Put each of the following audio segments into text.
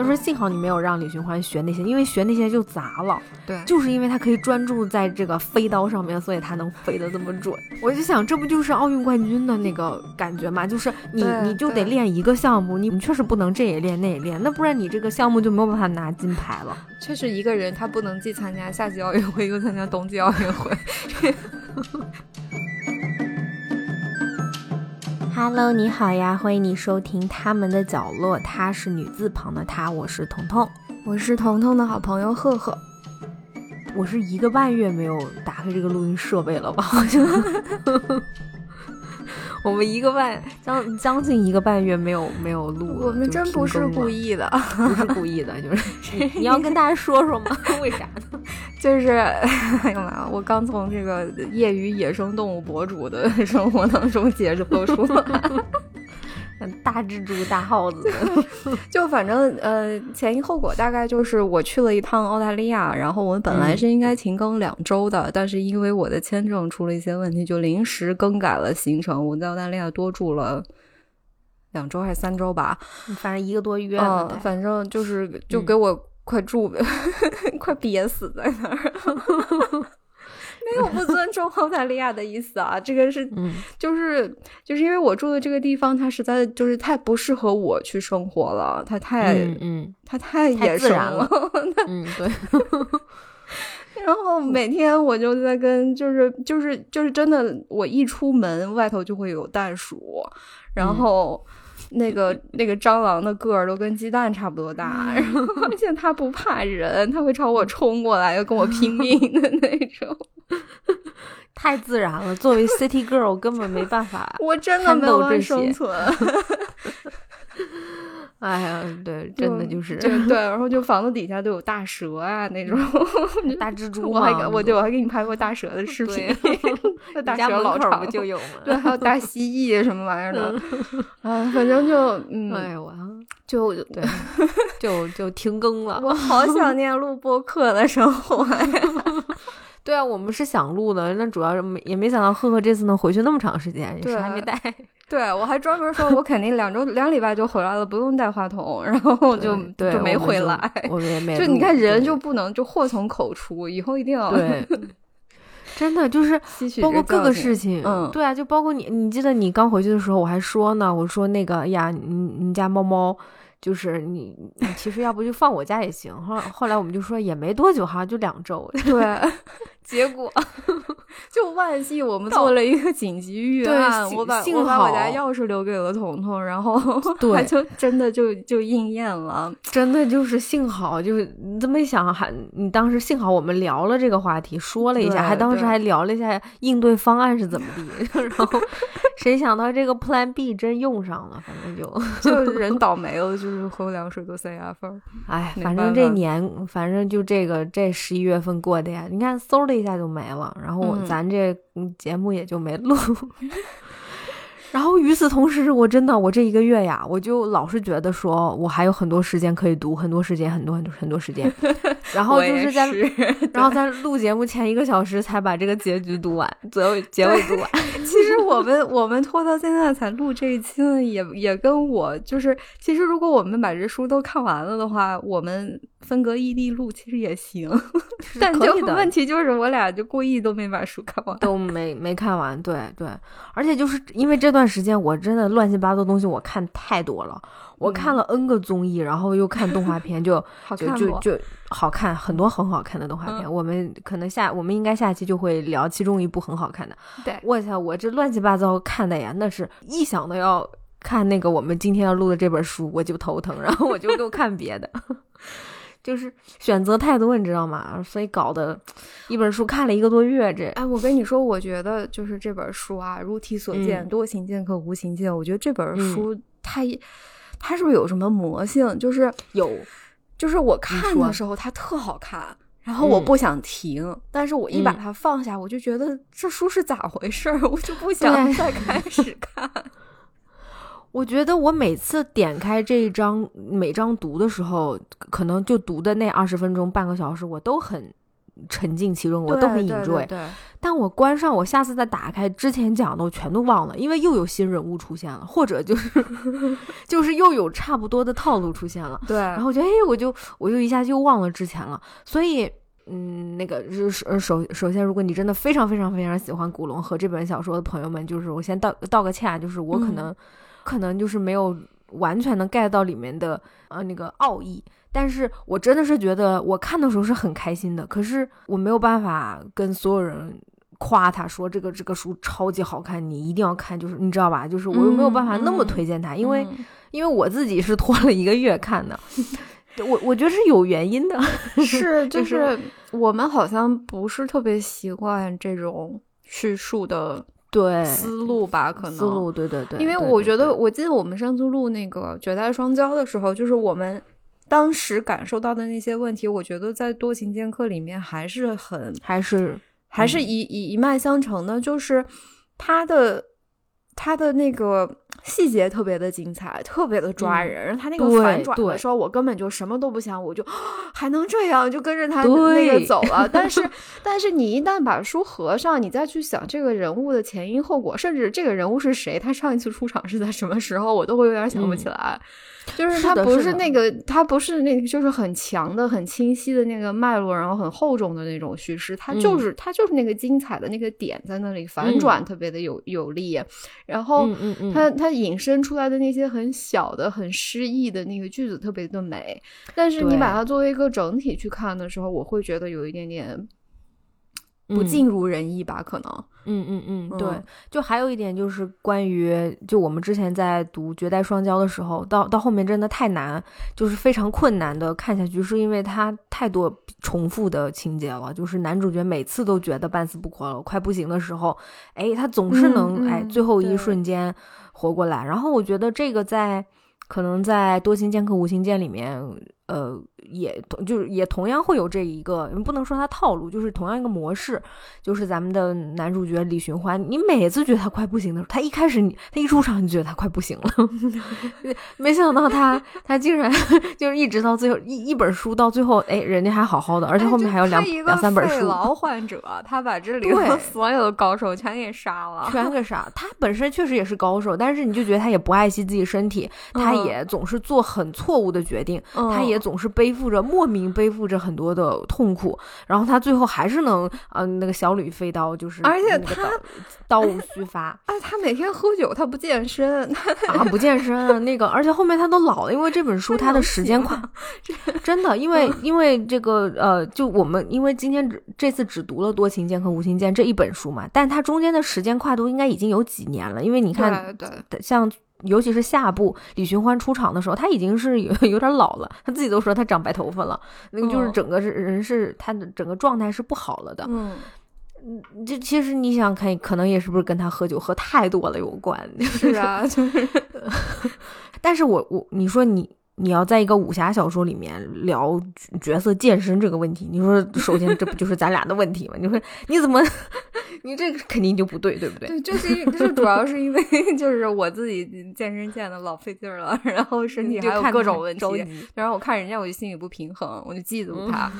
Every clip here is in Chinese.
他说幸好你没有让李寻欢学那些，因为学那些就砸了。对，就是因为他可以专注在这个飞刀上面，所以他能飞得这么准。我就想，这不就是奥运冠军的那个感觉吗？就是你你就得练一个项目，你你确实不能这也练那也练，那不然你这个项目就没有办法拿金牌了。确实，一个人他不能既参加夏季奥运会又参加冬季奥运会。Hello，你好呀，欢迎你收听他们的角落。他是女字旁的他，我是彤彤，我是彤彤的好朋友赫赫。我是一个半月没有打开这个录音设备了吧？好像。我们一个半将将近一个半月没有没有录，我们真不是故意的，不是故意的，就是 你要跟大家说说吗？为啥呢？就是哎呀妈，我刚从这个业余野生动物博主的生活当中解脱出来。大蜘蛛、大耗子，就反正呃，前因后果大概就是我去了一趟澳大利亚，然后我本来是应该停更两周的，但是因为我的签证出了一些问题，就临时更改了行程。我在澳大利亚多住了两周还是三周吧，反正一个多月。嗯，反正就是就给我快住，快憋死在那儿。没有不尊重澳大利亚的意思啊，这个是，就是就是因为我住的这个地方，它实在就是太不适合我去生活了，它太，嗯，它太野生了，嗯，对。然后每天我就在跟，就是就是就是真的，我一出门外头就会有袋鼠，然后那个那个蟑螂的个儿都跟鸡蛋差不多大，然后而且它不怕人，它会朝我冲过来，要跟我拼命的 那种。太自然了，作为 City Girl 根本没办法，我真的没有生存。哎呀，对，真的就是对，然后就房子底下都有大蛇啊，那种 大蜘蛛。我还我对我还给你拍过大蛇的视频 那大蛇老长不就有吗？对，还有大蜥蜴什么玩意儿的。啊，反正就嗯，哎呀，我就对，就就停更了。我好想念录播客的生活呀。对啊，我们是想录的，那主要是没也没想到赫赫这次能回去那么长时间，也是还没带。对，我还专门说，我肯定两周两礼拜就回来了，不用带话筒，然后就就没回来。我们也没。就你看，人就不能就祸从口出，以后一定要对。真的就是包括各个事情，嗯，对啊，就包括你，你记得你刚回去的时候，我还说呢，我说那个呀，你你家猫猫。就是你，你其实要不就放我家也行。后后来我们就说也没多久哈，就两周。对，结果 就万幸我们做了一个紧急预案，我把我把我家钥匙留给了彤彤，然后对，就真的就就应验了。真的就是幸好，就是你这么一想，还你当时幸好我们聊了这个话题，说了一下，还当时还聊了一下应对方案是怎么地。然后谁想到这个 Plan B 真用上了，反正就就人倒霉了就。是喝凉水都塞牙缝儿，哎，反正这年，反正就这个这十一月份过的呀，你看嗖的一下就没了，然后咱这节目也就没录。然后与此同时，我真的我这一个月呀，我就老是觉得说我还有很多时间可以读，很多时间，很多很多很多时间。然后就是在，然后在录节目前一个小时才把这个结局读完，结尾结尾读完。其实我们我们拖到现在才录这一期呢，也也跟我就是，其实如果我们把这书都看完了的话，我们。分隔异地录其实也行，但就问题就是我俩就故意都没把书看完，都没没看完。对对，而且就是因为这段时间我真的乱七八糟东西我看太多了，我看了 N 个综艺，然后又看动画片，就 就就就好看很多很好看的动画片。我们可能下我们应该下期就会聊其中一部很好看的。对，我操，我这乱七八糟看的呀，那是一想到要看那个我们今天要录的这本书，我就头疼，然后我就又看别的。就是选择太多，你知道吗？所以搞得一本书看了一个多月。这哎，我跟你说，我觉得就是这本书啊，如题所见，多情剑客无情剑。我觉得这本书它它是不是有什么魔性？就是有，就是我看的时候它特好看，然后我不想停，但是我一把它放下，我就觉得这书是咋回事儿？我就不想再开始看。我觉得我每次点开这一章，每章读的时候，可能就读的那二十分钟、半个小时，我都很沉浸其中，我都很 enjoy。对，但我关上，我下次再打开之前讲的，我全都忘了，因为又有新人物出现了，或者就是 就是又有差不多的套路出现了。对，然后我觉得，哎，我就我就一下就忘了之前了。所以，嗯，那个是首首先，如果你真的非常非常非常喜欢古龙和这本小说的朋友们，就是我先道道个歉，就是我可能可能就是没有完全能 get 到里面的呃那个奥义。但是我真的是觉得我看的时候是很开心的，可是我没有办法跟所有人夸他说这个这个书超级好看，你一定要看，就是你知道吧？就是我又没有办法那么推荐他，因为因为我自己是拖了一个月看的，我我觉得是有原因的，是就是我们好像不是特别习惯这种叙述的对思路吧？可能思路对对对，因为我觉得我记得我们上次录那个《绝代双骄》的时候，就是我们。当时感受到的那些问题，我觉得在多情剑客里面还是很，还是还是一一一脉相承的，就是他的他的那个细节特别的精彩，特别的抓人。然后他那个反转的时候，我根本就什么都不想，我就还能这样，就跟着他那个走了。但是 但是你一旦把书合上，你再去想这个人物的前因后果，甚至这个人物是谁，他上一次出场是在什么时候，我都会有点想不起来。就是它不是那个，它不是那个，就是很强的、很清晰的那个脉络，然后很厚重的那种叙事。它就是它就是那个精彩的那个点在那里，反转特别的有有力。然后它它引申出来的那些很小的、很诗意的那个句子特别的美。但是你把它作为一个整体去看的时候，我会觉得有一点点。不尽如人意吧？可能，嗯嗯嗯，对。就还有一点就是关于，就我们之前在读《绝代双骄》的时候，到到后面真的太难，就是非常困难的看下去，是因为它太多重复的情节了。就是男主角每次都觉得半死不活了，快不行的时候，哎，他总是能哎最后一瞬间活过来。然后我觉得这个在可能在多情剑客无情剑里面。呃，也就是也同样会有这一个，不能说他套路，就是同样一个模式，就是咱们的男主角李寻欢，你每次觉得他快不行的时候，他一开始你他一出场，你觉得他快不行了，没想到他他竟然就是一直到最后一一本书到最后，哎，人家还好好的，而且后面还有两两三本书。老 患者，他把这里所有的高手全给杀了，全给杀。他本身确实也是高手，但是你就觉得他也不爱惜自己身体，他也总是做很错误的决定，他也。总是背负着莫名背负着很多的痛苦，然后他最后还是能，嗯，那个小吕飞刀就是，而且他刀无虚发。啊，他每天喝酒，他不健身，啊，不健身。那个，而且后面他都老了，因为这本书他的时间快，真的，因为因为这个呃，就我们因为今天只这次只读了《多情剑》和《无情剑》这一本书嘛，但他中间的时间跨度应该已经有几年了，因为你看，对，像。尤其是下部李寻欢出场的时候，他已经是有 有点老了，他自己都说他长白头发了，那个就是整个是人是他的整个状态是不好了的。嗯，这其实你想看，可能也是不是跟他喝酒喝太多了有关？是啊，就是。但是我我你说你。你要在一个武侠小说里面聊角色健身这个问题，你说首先这不就是咱俩的问题吗？你说你怎么，你这个肯定就不对，对不对？对，就是就是主要是因为就是我自己健身健的老费劲了，然后身体还有各种问题，然后我看人家我就心里不平衡，我就嫉妒他。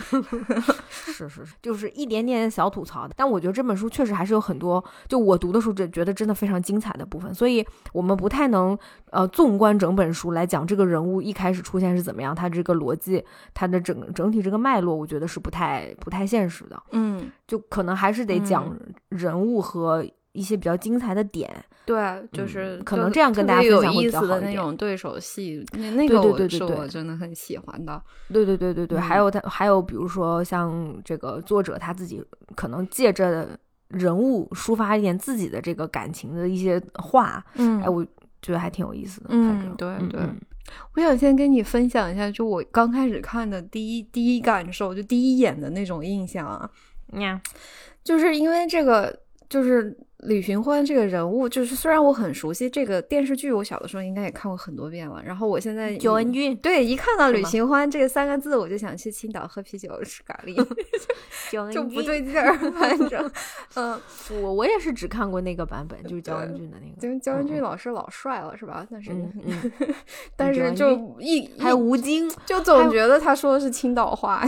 是是是，就是一点点小吐槽的。但我觉得这本书确实还是有很多，就我读的时候觉觉得真的非常精彩的部分，所以我们不太能呃纵观整本书来讲这个人物一开。开始出现是怎么样？它这个逻辑，它的整整体这个脉络，我觉得是不太不太现实的。嗯，就可能还是得讲人物和一些比较精彩的点。对，就是可能这样跟大家分享会比较好一点。那种对手戏，那那个我是我真的很喜欢的。对对对对对，还有他还有比如说像这个作者他自己可能借着人物抒发一点自己的这个感情的一些话。嗯，哎，我觉得还挺有意思的。嗯，对对。我想先跟你分享一下，就我刚开始看的第一第一感受，就第一眼的那种印象啊。呀，就是因为这个，就是李寻欢这个人物，就是虽然我很熟悉这个电视剧，我小的时候应该也看过很多遍了。然后我现在九恩俊，对，一看到李寻欢这三个字，我就想去青岛喝啤酒吃咖喱，就不对劲儿。反正，嗯，我我也是只看过那个版本，就是焦恩俊的那个。因为焦恩俊老师老帅了，是吧？但是，但是就一还有吴京，就总觉得他说的是青岛话。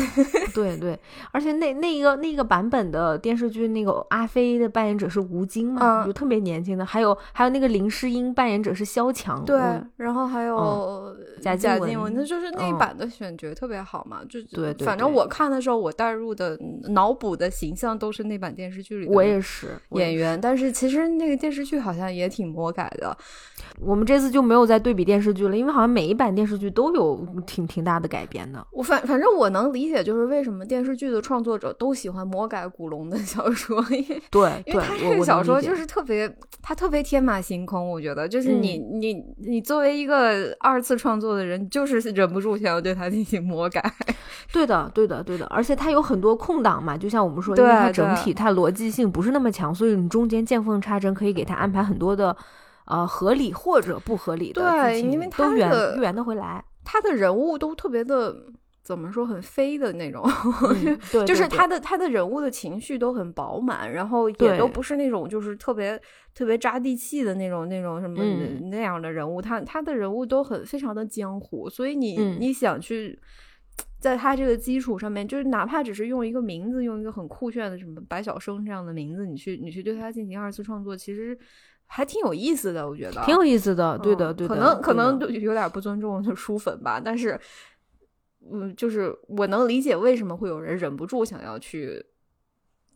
对对，而且那那个那个版本的电视剧，那个阿飞的扮演者是吴京。嘛，就特别年轻的，还有还有那个林诗音扮演者是萧蔷，对，然后还有贾贾静雯，那就是那版的选角特别好嘛，就对，反正我看的时候，我带入的脑补的形象都是那版电视剧里，我也是演员，但是其实那个电视剧好像也挺魔改的。我们这次就没有再对比电视剧了，因为好像每一版电视剧都有挺挺大的改编的。我反反正我能理解，就是为什么电视剧的创作者都喜欢魔改古龙的小说，对，因为他这个小说就是特别，他特别天马行空。我觉得，就是你你你作为一个二次创作的人，就是 忍不住想要对他进行魔改。对的，对的，对的。而且他有很多空档嘛，就像我们说，因为它整体他逻辑性不是那么强，所以你中间见缝插针，可以给他安排很多的。呃，合理或者不合理的对，因为都圆圆的回来，他的人物都特别的怎么说，很飞的那种，对，就是他的他的人物的情绪都很饱满，然后也都不是那种就是特别特别扎地气的那种那种什么那样的人物，他他的人物都很非常的江湖，所以你你想去在他这个基础上面，就是哪怕只是用一个名字，用一个很酷炫的什么白晓生这样的名字，你去你去对他进行二次创作，其实。还挺有意思的，我觉得挺有意思的，对的，对的。可能可能有点不尊重书粉吧，但是，嗯，就是我能理解为什么会有人忍不住想要去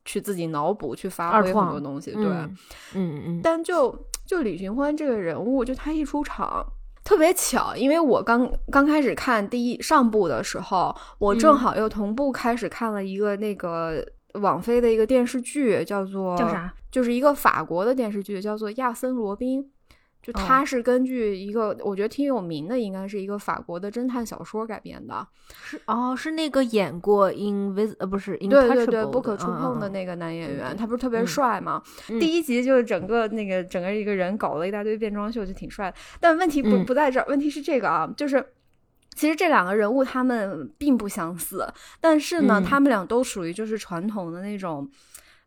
去自己脑补、去发挥很多东西，对，嗯嗯嗯。但就就李寻欢这个人物，就他一出场特别巧，因为我刚刚开始看第一上部的时候，我正好又同步开始看了一个那个。网飞的一个电视剧叫做叫啥？就是一个法国的电视剧，叫做《亚森罗宾》。就它是根据一个我觉得挺有名的，应该是一个法国的侦探小说改编的。是哦，是那个演过《Invis》呃不是 In 对对对不可触碰的那个男演员，他不是特别帅吗？第一集就是整个那个整个一个人搞了一大堆变装秀，就挺帅。但问题不不在这儿，问题是这个啊，就是。其实这两个人物他们并不相似，但是呢，他们俩都属于就是传统的那种，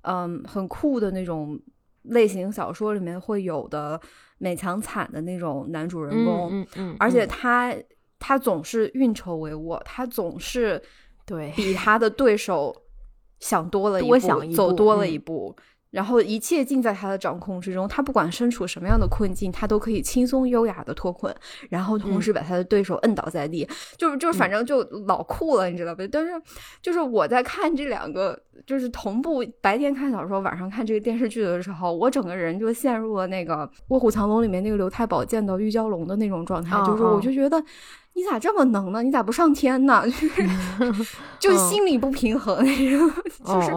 嗯，很酷的那种类型小说里面会有的美强惨的那种男主人公，嗯嗯，而且他他总是运筹帷幄，他总是对比他的对手想多了一步，走多了一步。然后一切尽在他的掌控之中，他不管身处什么样的困境，他都可以轻松优雅的脱困，然后同时把他的对手摁倒在地，就是就是反正就老酷了，你知道吧？但是就是我在看这两个，就是同步白天看小说，晚上看这个电视剧的时候，我整个人就陷入了那个《卧虎藏龙》里面那个刘太保见到玉娇龙的那种状态，就是我就觉得。你咋这么能呢？你咋不上天呢？就是就心理不平衡那种。就是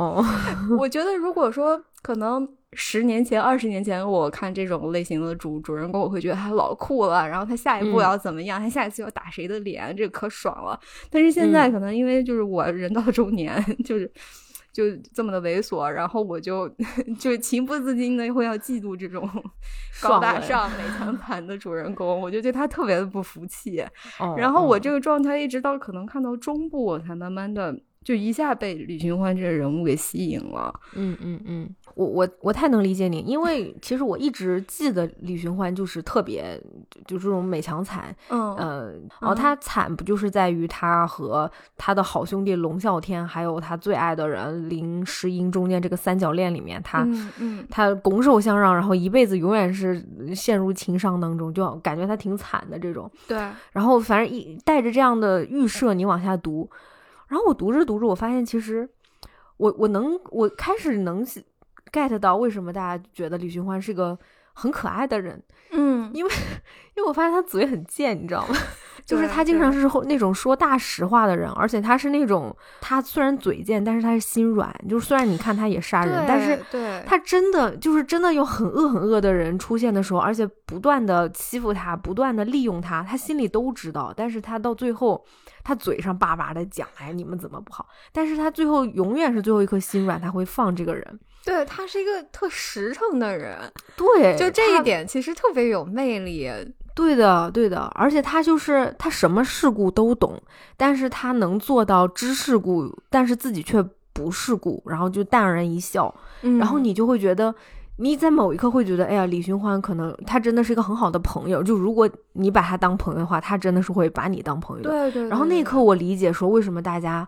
我觉得，如果说可能十年前、二十年前，我看这种类型的主主人公，我会觉得他老酷了。然后他下一步要怎么样？他下一次要打谁的脸？这可爽了。但是现在可能因为就是我人到中年，就是。就这么的猥琐，然后我就就情不自禁的会要嫉妒这种高大上、美强 惨的主人公，我就对他特别的不服气。然后我这个状态一直到可能看到中部，我才慢慢的就一下被李寻欢这个人物给吸引了。嗯嗯嗯。我我我太能理解你，因为其实我一直记得李寻欢就是特别就这种美强惨，嗯呃，然后他惨不就是在于他和他的好兄弟龙啸天，还有他最爱的人林诗音中间这个三角恋里面，他嗯他拱手相让，然后一辈子永远是陷入情伤当中，就感觉他挺惨的这种。对，然后反正一带着这样的预设你往下读，然后我读着读着，我发现其实我我能我开始能。get 到为什么大家觉得李寻欢是个很可爱的人？嗯，因为 因为我发现他嘴很贱，你知道吗？就是他经常是那种说大实话的人，而且他是那种他虽然嘴贱，但是他是心软。就是虽然你看他也杀人，但是他真的就是真的有很恶很恶的人出现的时候，而且不断的欺负他，不断的利用他，他心里都知道。但是他到最后，他嘴上叭叭的讲，哎，你们怎么不好？但是他最后永远是最后一颗心软，他会放这个人。对他是一个特实诚的人，对，就这一点其实特别有魅力。对的，对的，而且他就是他什么事故都懂，但是他能做到知事故，但是自己却不事故，然后就淡然一笑，然后你就会觉得，你在某一刻会觉得，哎呀，李寻欢可能他真的是一个很好的朋友，就如果你把他当朋友的话，他真的是会把你当朋友的。对对。然后那一刻我理解说，为什么大家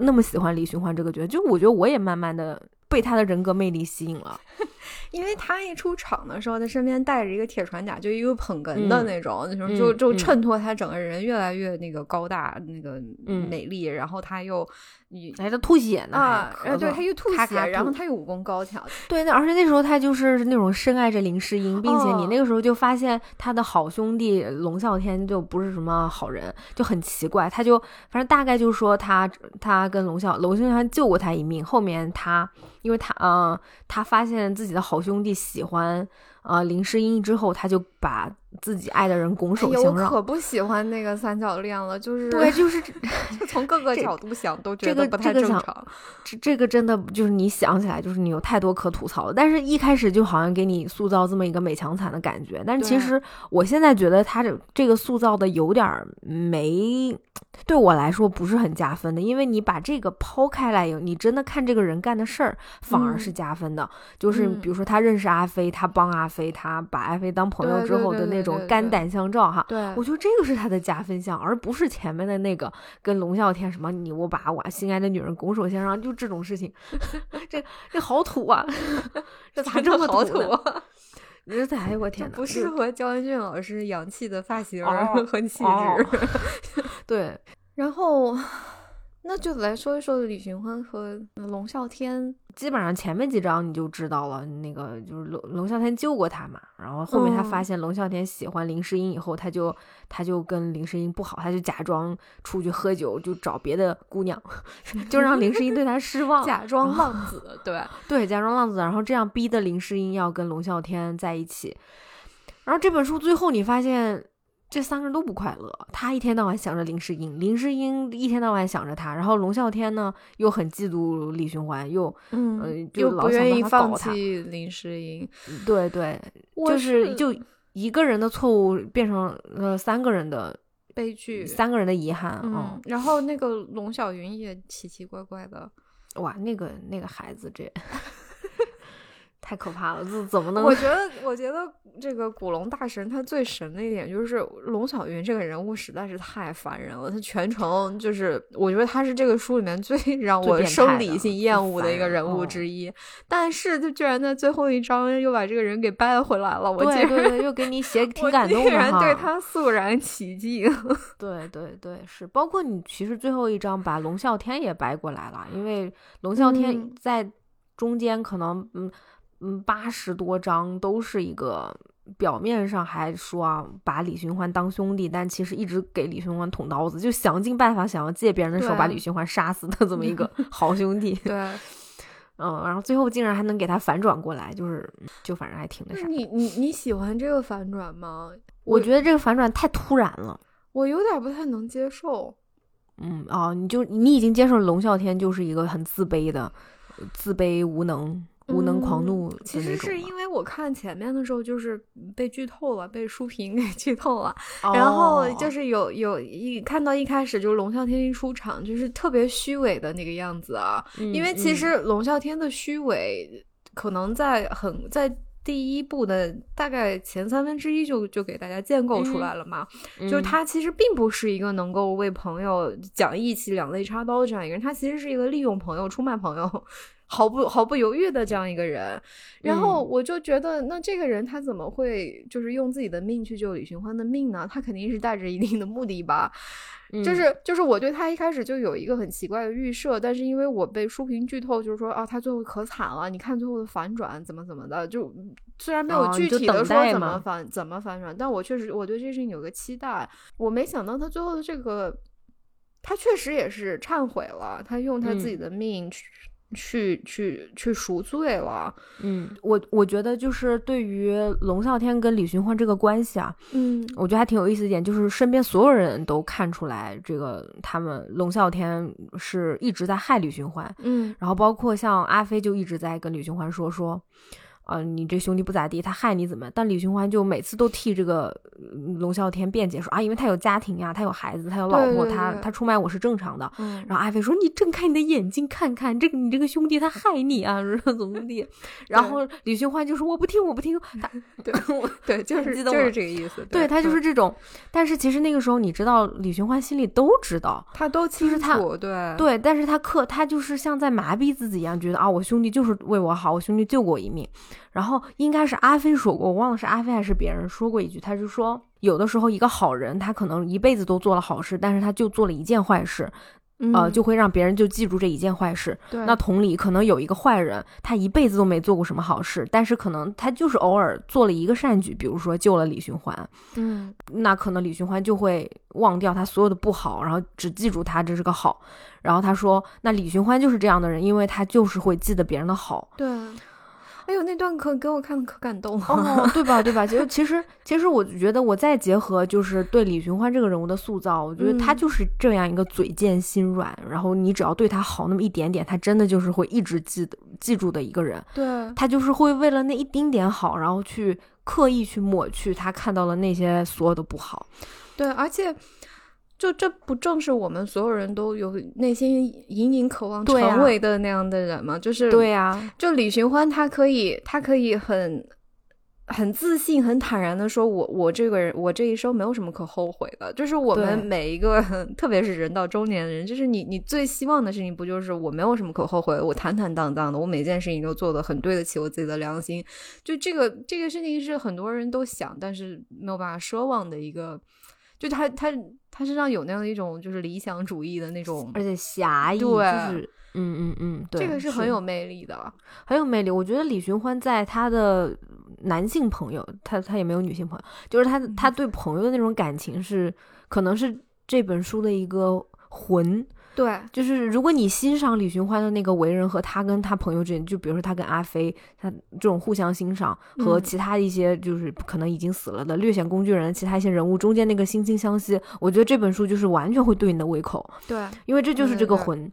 那么喜欢李寻欢这个角色，就我觉得我也慢慢的。被他的人格魅力吸引了，因为他一出场的时候，他身边带着一个铁船甲，就一个捧哏的那种，就就就衬托他整个人越来越那个高大，那个美丽，然后他又。你来的吐血呢啊！对，他又吐血，然后他又武功高强。对，那而且那时候他就是那种深爱着林诗音，并且你那个时候就发现他的好兄弟龙啸天就不是什么好人，就很奇怪。他就反正大概就说他他跟龙啸龙啸天救过他一命，后面他因为他嗯他发现自己的好兄弟喜欢。呃，林诗音之后，他就把自己爱的人拱手相让。我可不喜欢那个三角恋了，就是对，就是 就从各个角度想都觉得不太正常。这这个真的就是你想起来，就是你有太多可吐槽的。但是一开始就好像给你塑造这么一个美强惨的感觉，但是其实我现在觉得他这这个塑造的有点没。对我来说不是很加分的，因为你把这个抛开来，你真的看这个人干的事儿，反而是加分的。就是比如说他认识阿飞，他帮阿飞，他把阿飞当朋友之后的那种肝胆相照，哈。对，我觉得这个是他的加分项，而不是前面的那个跟龙啸天什么你我把我心爱的女人拱手相让，就这种事情，这这好土啊！这咋这么好土？这哎呦我天哪，不适合焦恩俊老师洋气的发型和气质。对，然后那就来说一说李寻欢和龙啸天。基本上前面几章你就知道了，那个就是龙龙啸天救过他嘛。然后后面他发现龙啸天喜欢林诗音以后，他就他就跟林诗音不好，他就假装出去喝酒，就找别的姑娘，就让林诗音对他失望，假装浪子，对 对，假装浪子，然后这样逼的林诗音要跟龙啸天在一起。然后这本书最后你发现。这三个人都不快乐，他一天到晚想着林诗音，林诗音一天到晚想着他，然后龙啸天呢又很嫉妒李寻欢，又嗯又不愿意放弃林诗音，对对，就是就一个人的错误变成了三个人的悲剧，三个人的遗憾嗯，然后那个龙小云也奇奇怪怪的，哇，那个那个孩子这。太可怕了，这怎么能？我觉得，我觉得这个古龙大神他最神的一点就是龙小云这个人物实在是太烦人了。他全程就是，我觉得他是这个书里面最让我生理性厌恶的一个人物之一。但是他居然在最后一章又把这个人给掰回来了，我对对对，又给你写挺感动的哈。然对他肃然起敬。对对对，是包括你其实最后一章把龙啸天也掰过来了，因为龙啸天在中间可能嗯。嗯，八十多章都是一个表面上还说啊，把李寻欢当兄弟，但其实一直给李寻欢捅刀子，就想尽办法想要借别人的手把李寻欢杀死的这么一个 好兄弟。对，嗯，然后最后竟然还能给他反转过来，就是就反正还挺那啥。你你你喜欢这个反转吗？我觉得这个反转太突然了，我有点不太能接受。嗯哦，你就你已经接受龙啸天就是一个很自卑的，自卑无能。无能狂怒，其实是因为我看前面的时候就是被剧透了，被书评 给剧透了。然后就是有有一看到一开始就是龙啸天一出场就是特别虚伪的那个样子啊。因为其实龙啸天的虚伪可能在很在第一部的大概前三分之一就就给大家建构出来了嘛。就是他其实并不是一个能够为朋友讲义气、两肋插刀这样一个人，他其实是一个利用朋友、出卖朋友。毫不毫不犹豫的这样一个人。然后我就觉得，那这个人他怎么会就是用自己的命去救李寻欢的命呢？他肯定是带着一定的目的吧。就是就是我对他一开始就有一个很奇怪的预设，但是因为我被书评剧透，就是说啊，他最后可惨了，你看最后的反转怎么怎么的，就虽然没有具体的说怎么反怎么反转，但我确实我对这事情有个期待。我没想到他最后的这个，他确实也是忏悔了，他用他自己的命去。去去去赎罪了，嗯，我我觉得就是对于龙啸天跟李寻欢这个关系啊，嗯，我觉得还挺有意思一点，就是身边所有人都看出来，这个他们龙啸天是一直在害李寻欢，嗯，然后包括像阿飞就一直在跟李寻欢说说。啊，你这兄弟不咋地，他害你怎么？但李寻欢就每次都替这个龙啸天辩解说啊，因为他有家庭呀，他有孩子，他有老婆，他他出卖我是正常的。然后阿飞说：“你睁开你的眼睛看看，这个你这个兄弟他害你啊，怎么怎么地。”然后李寻欢就说：“我不听，我不听。”他对 对，就是就是这个意思。对他就是这种。但是其实那个时候，你知道，李寻欢心里都知道，他都清楚。对对，但是他克他就是像在麻痹自己一样，觉得啊，我兄弟就是为我好，我兄弟救过我一命。然后应该是阿飞说过，我忘了是阿飞还是别人说过一句，他就说有的时候一个好人，他可能一辈子都做了好事，但是他就做了一件坏事，呃，就会让别人就记住这一件坏事。那同理，可能有一个坏人，他一辈子都没做过什么好事，但是可能他就是偶尔做了一个善举，比如说救了李寻欢，嗯，那可能李寻欢就会忘掉他所有的不好，然后只记住他这是个好。然后他说，那李寻欢就是这样的人，因为他就是会记得别人的好。对。哎呦，那段可给我看的可感动了，哦对吧？对吧？其实，其实，其实，我觉得我再结合就是对李寻欢这个人物的塑造，我觉得他就是这样一个嘴贱心软，然后你只要对他好那么一点点，他真的就是会一直记得记住的一个人。对，他就是会为了那一丁点好，然后去刻意去抹去他看到了那些所有的不好。对，而且。就这不正是我们所有人都有内心隐隐渴望成为的那样的人吗？就是对呀，就李寻欢，他可以，他可以很很自信、很坦然的说：“我我这个人，我这一生没有什么可后悔的。”就是我们每一个，特别是人到中年的人，就是你你最希望的事情，不就是我没有什么可后悔，我坦坦荡荡的，我每件事情都做的很对得起我自己的良心。就这个这个事情是很多人都想，但是没有办法奢望的一个。就他他他身上有那样的一种就是理想主义的那种，而且侠义，对，就是嗯嗯嗯，对这个是很有魅力的，很有魅力。我觉得李寻欢在他的男性朋友，他他也没有女性朋友，就是他他对朋友的那种感情是，可能是这本书的一个魂。对，就是如果你欣赏李寻欢的那个为人和他跟他朋友之间，就比如说他跟阿飞，他这种互相欣赏和其他一些就是可能已经死了的略显工具人其他一些人物中间那个惺惺相惜，我觉得这本书就是完全会对你的胃口。对，因为这就是这个魂。对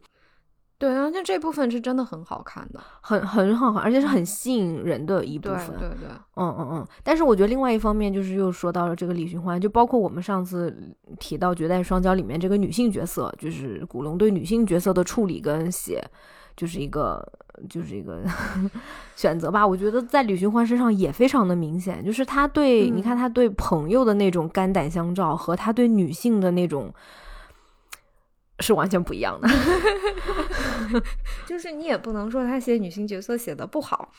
啊，那这部分是真的很好看的，很很好看，而且是很吸引人的一部分。对对对，嗯嗯嗯。但是我觉得另外一方面就是又说到了这个李寻欢，就包括我们上次提到《绝代双骄》里面这个女性角色，就是古龙对女性角色的处理跟写，就是一个就是一个 选择吧。我觉得在李寻欢身上也非常的明显，就是他对你看他对朋友的那种肝胆相照，和他对女性的那种。是完全不一样的，就是你也不能说他写女性角色写的不好。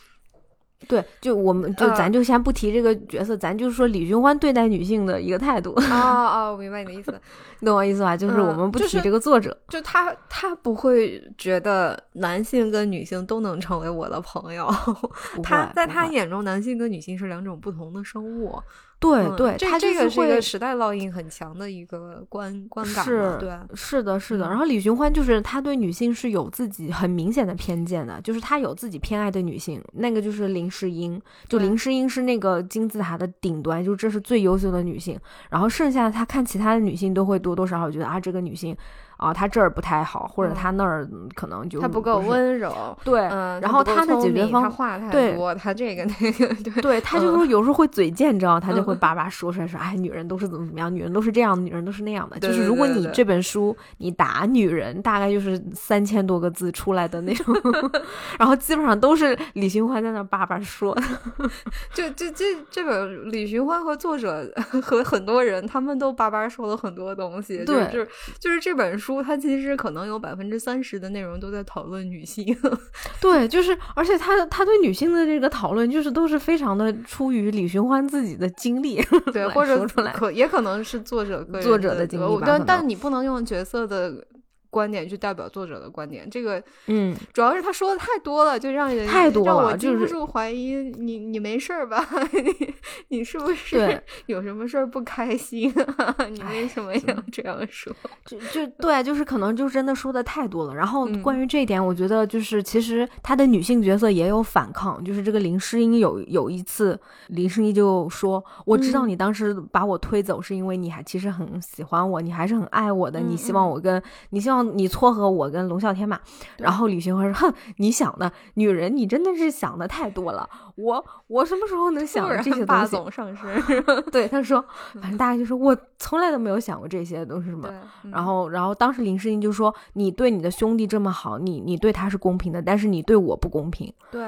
对，就我们就咱就先不提这个角色，咱就说李寻欢对待女性的一个态度。哦哦，我明白你的意思，你懂我意思吧？就是我们不提这个作者，就他他不会觉得男性跟女性都能成为我的朋友，他在他眼中，男性跟女性是两种不同的生物。对对，他这个是一个时代烙印很强的一个观观感，是，对，是的，是的。然后李寻欢就是他对女性是有自己很明显的偏见的，就是他有自己偏爱的女性，那个就是林诗英，就林诗英是那个金字塔的顶端，就这是最优秀的女性。然后剩下他看其他的女性都会多多少少觉得啊，这个女性。啊，他这儿不太好，或者他那儿可能就他不够温柔，对，然后他的解决方，他话太多，他这个 那个，对，对他就是有时候会嘴贱，你知道他就会叭叭说出来，说哎，女人都是怎么怎么样，女人都是这样的，女人都是那样的。就是如果你这本书你打女人，大概就是三千多个字出来的那种，然后基本上都是李寻欢在那叭叭说，就就这这本李寻欢和作者和很多人他们都叭叭说了很多东西，对，就是就是这本书。书，它其实可能有百分之三十的内容都在讨论女性。对，就是而且他他对女性的这个讨论，就是都是非常的出于李寻欢自己的经历，对，或者可也可能是作者作者的经历吧。但但你不能用角色的。观点去代表作者的观点，这个嗯，主要是他说的太多了，就让人太多了，让我禁不住怀疑你，你没事儿吧？你你是不是有什么事儿不开心？你为什么要这样说？就就对，就是可能就真的说的太多了。然后关于这一点，我觉得就是其实他的女性角色也有反抗，就是这个林诗音有有一次，林诗音就说：“我知道你当时把我推走是因为你还其实很喜欢我，你还是很爱我的，你希望我跟你希望。”你撮合我跟龙啸天嘛？然后李寻欢说：“哼，你想的女人，你真的是想的太多了。我我什么时候能想这些东西？总上身。对，他说，反正大概就是我从来都没有想过这些东西什么。然后，然后当时林诗音就说：你对你的兄弟这么好，你你对他是公平的，但是你对我不公平。对。”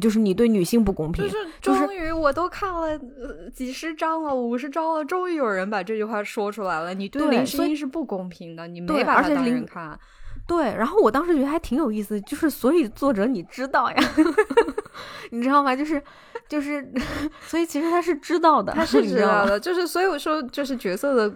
就是你对女性不公平，就是终于我都看了几十章了，五十章了，终于有人把这句话说出来了。你对林诗音是不公平的，你没把她当人看。对，然后我当时觉得还挺有意思，就是所以作者你知道呀，你知道吗？就是就是，所以其实他是知道的，他是知道的，就是所以我说就是角色的。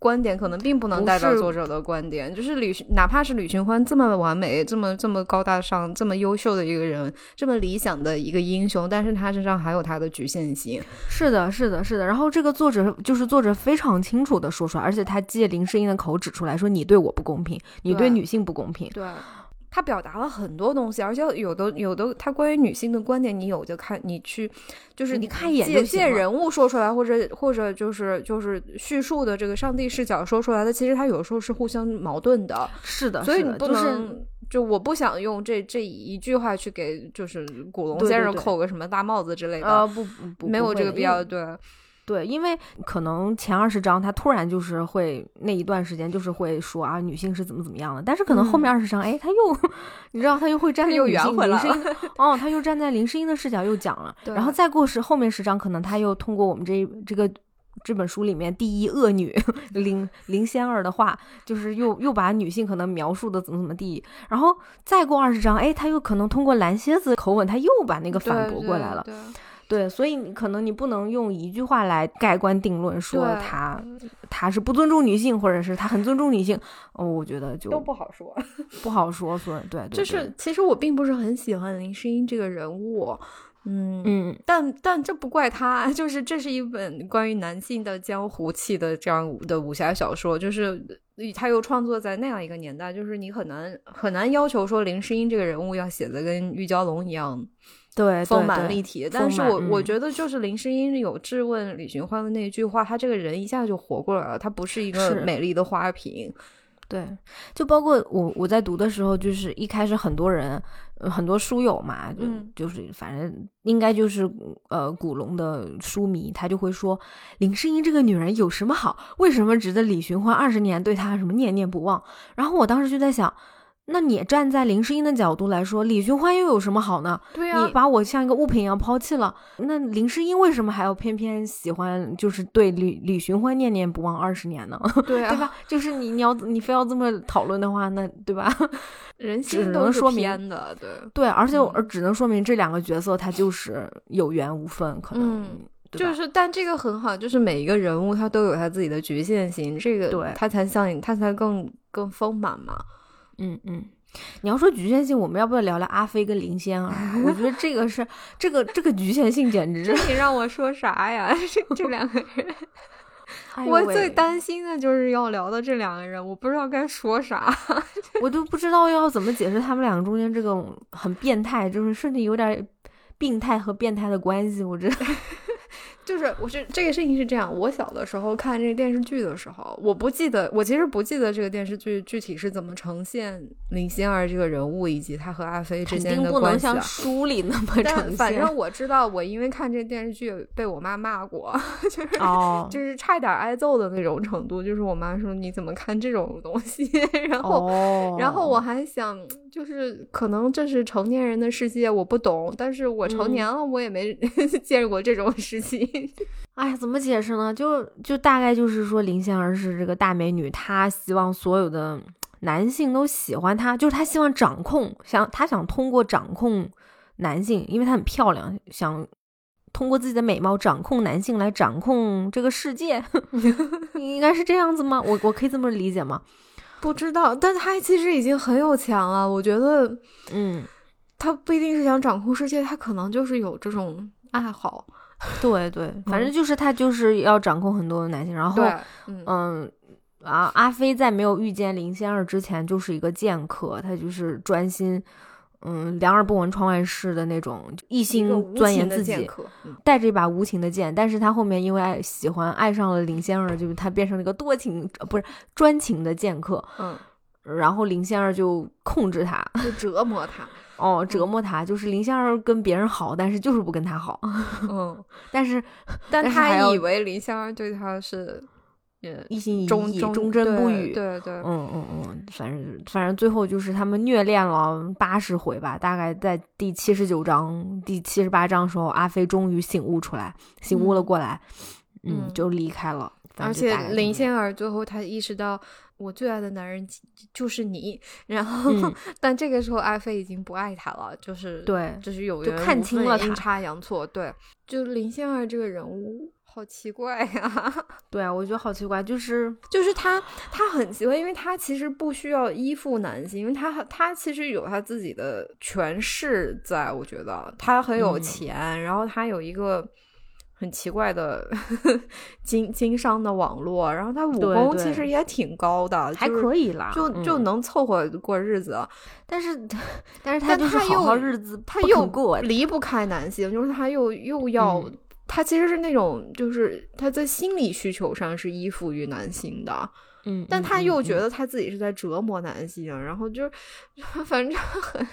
观点可能并不能代表作者的观点，就是吕，哪怕是吕寻欢这么完美、这么这么高大上、这么优秀的一个人，这么理想的一个英雄，但是他身上还有他的局限性。是的，是的，是的。然后这个作者就是作者非常清楚的说出来，而且他借林诗音的口指出来说：“你对我不公平，你对女性不公平。”对。他表达了很多东西，而且有的有的，他关于女性的观点，你有就看，你去就是你看一眼借借人物说出来，或者或者就是就是叙述的这个上帝视角说出来的，其实他有时候是互相矛盾的。是的，所以你不能就我不想用这这一句话去给就是古龙先生扣个什么大帽子之类的。呃，不不，没有这个必要，对。对，因为可能前二十章他突然就是会那一段时间就是会说啊女性是怎么怎么样的，但是可能后面二十章哎他又 你知道他又会站在女性林诗音 哦他又站在林诗音的视角又讲了，然后再过十后面十章可能他又通过我们这这个这本书里面第一恶女林林仙儿的话，就是又又把女性可能描述的怎么怎么地，然后再过二十章哎他又可能通过蓝蝎子口吻他又把那个反驳过来了。对，所以你可能你不能用一句话来盖棺定论，说他他是不尊重女性，或者是他很尊重女性。哦，我觉得就都不好说，不好说。所以对，就是其实我并不是很喜欢林诗音这个人物，嗯嗯，但但这不怪他，就是这是一本关于男性的江湖气的这样的武侠小说，就是他又创作在那样一个年代，就是你很难很难要求说林诗音这个人物要写的跟玉娇龙一样。对，丰满立体。但是我我觉得，就是林诗音有质问李寻欢的那句话，他这个人一下就活过来了。他不是一个美丽的花瓶。对，就包括我我在读的时候，就是一开始很多人，很多书友嘛，就就是反正应该就是呃古龙的书迷，他就会说林诗音这个女人有什么好？为什么值得李寻欢二十年对她什么念念不忘？然后我当时就在想。那你站在林诗音的角度来说，李寻欢又有什么好呢？对呀，你把我像一个物品一样抛弃了，那林诗音为什么还要偏偏喜欢，就是对李李寻欢念念不忘二十年呢？对啊，对吧？就是你你要你非要这么讨论的话，那对吧？人心都是偏的，对对，而且而只能说明这两个角色他就是有缘无分，可能就是，但这个很好，就是每一个人物他都有他自己的局限性，这个对他才像他才更更丰满嘛。嗯嗯，你要说局限性，我们要不要聊聊阿飞跟林仙儿？我觉得这个是 这个这个局限性简直，你让我说啥呀？这这两个人，我最担心的就是要聊的这两个人，我不知道该说啥，我都不知道要怎么解释他们两个中间这个很变态，就是甚至有点病态和变态的关系，我觉得。就是我是这个事情是这样，我小的时候看这个电视剧的时候，我不记得，我其实不记得这个电视剧具体是怎么呈现林心儿这个人物以及他和阿飞之间的关系。不能像书里那么呈现。反正我知道，我因为看这电视剧被我妈骂过，就是就是差点挨揍的那种程度。就是我妈说你怎么看这种东西？然后然后我还想，就是可能这是成年人的世界，我不懂。但是我成年了，我也没 见过这种事情。哎呀，怎么解释呢？就就大概就是说，林仙儿是这个大美女，她希望所有的男性都喜欢她，就是她希望掌控，想她想通过掌控男性，因为她很漂亮，想通过自己的美貌掌控男性来掌控这个世界，应该是这样子吗？我我可以这么理解吗？不知道，但他其实已经很有钱了，我觉得，嗯，他不一定是想掌控世界，他可能就是有这种爱好。对对，反正就是他就是要掌控很多的男性，然后，嗯。啊，阿飞在没有遇见林仙儿之前就是一个剑客，他就是专心，嗯，两耳不闻窗外事的那种，一心钻研自己，带着一把无情的剑。但是他后面因为爱喜欢爱上了林仙儿，就是他变成了一个多情，不是专情的剑客。嗯，然后林仙儿就控制他，就折磨他。哦，折磨他，就是林仙儿跟别人好，但是就是不跟他好。嗯，但是，但他以为林仙儿对他是。一心一意，忠贞不渝。对对，嗯嗯嗯，反正反正最后就是他们虐恋了八十回吧，大概在第七十九章、第七十八章的时候，阿飞终于醒悟出来，醒悟了过来，嗯，就离开了。而且林仙儿最后她意识到，我最爱的男人就是你。然后，但这个时候阿飞已经不爱她了，就是对，就是有就看清了阴差阳错。对，就林仙儿这个人物。好奇怪呀！对啊，我觉得好奇怪，就是就是他他很奇怪，因为他其实不需要依附男性，因为他他其实有他自己的权势，在我觉得他很有钱，然后他有一个很奇怪的 经经商的网络，然后他武功其实也挺高的，还可以啦，就就能凑合过日子。但是 但是他就是好好日子，他又过离不开男性，就是他又又要。他其实是那种，就是他在心理需求上是依附于男性的，嗯，但他又觉得他自己是在折磨男性，然后就 反正很，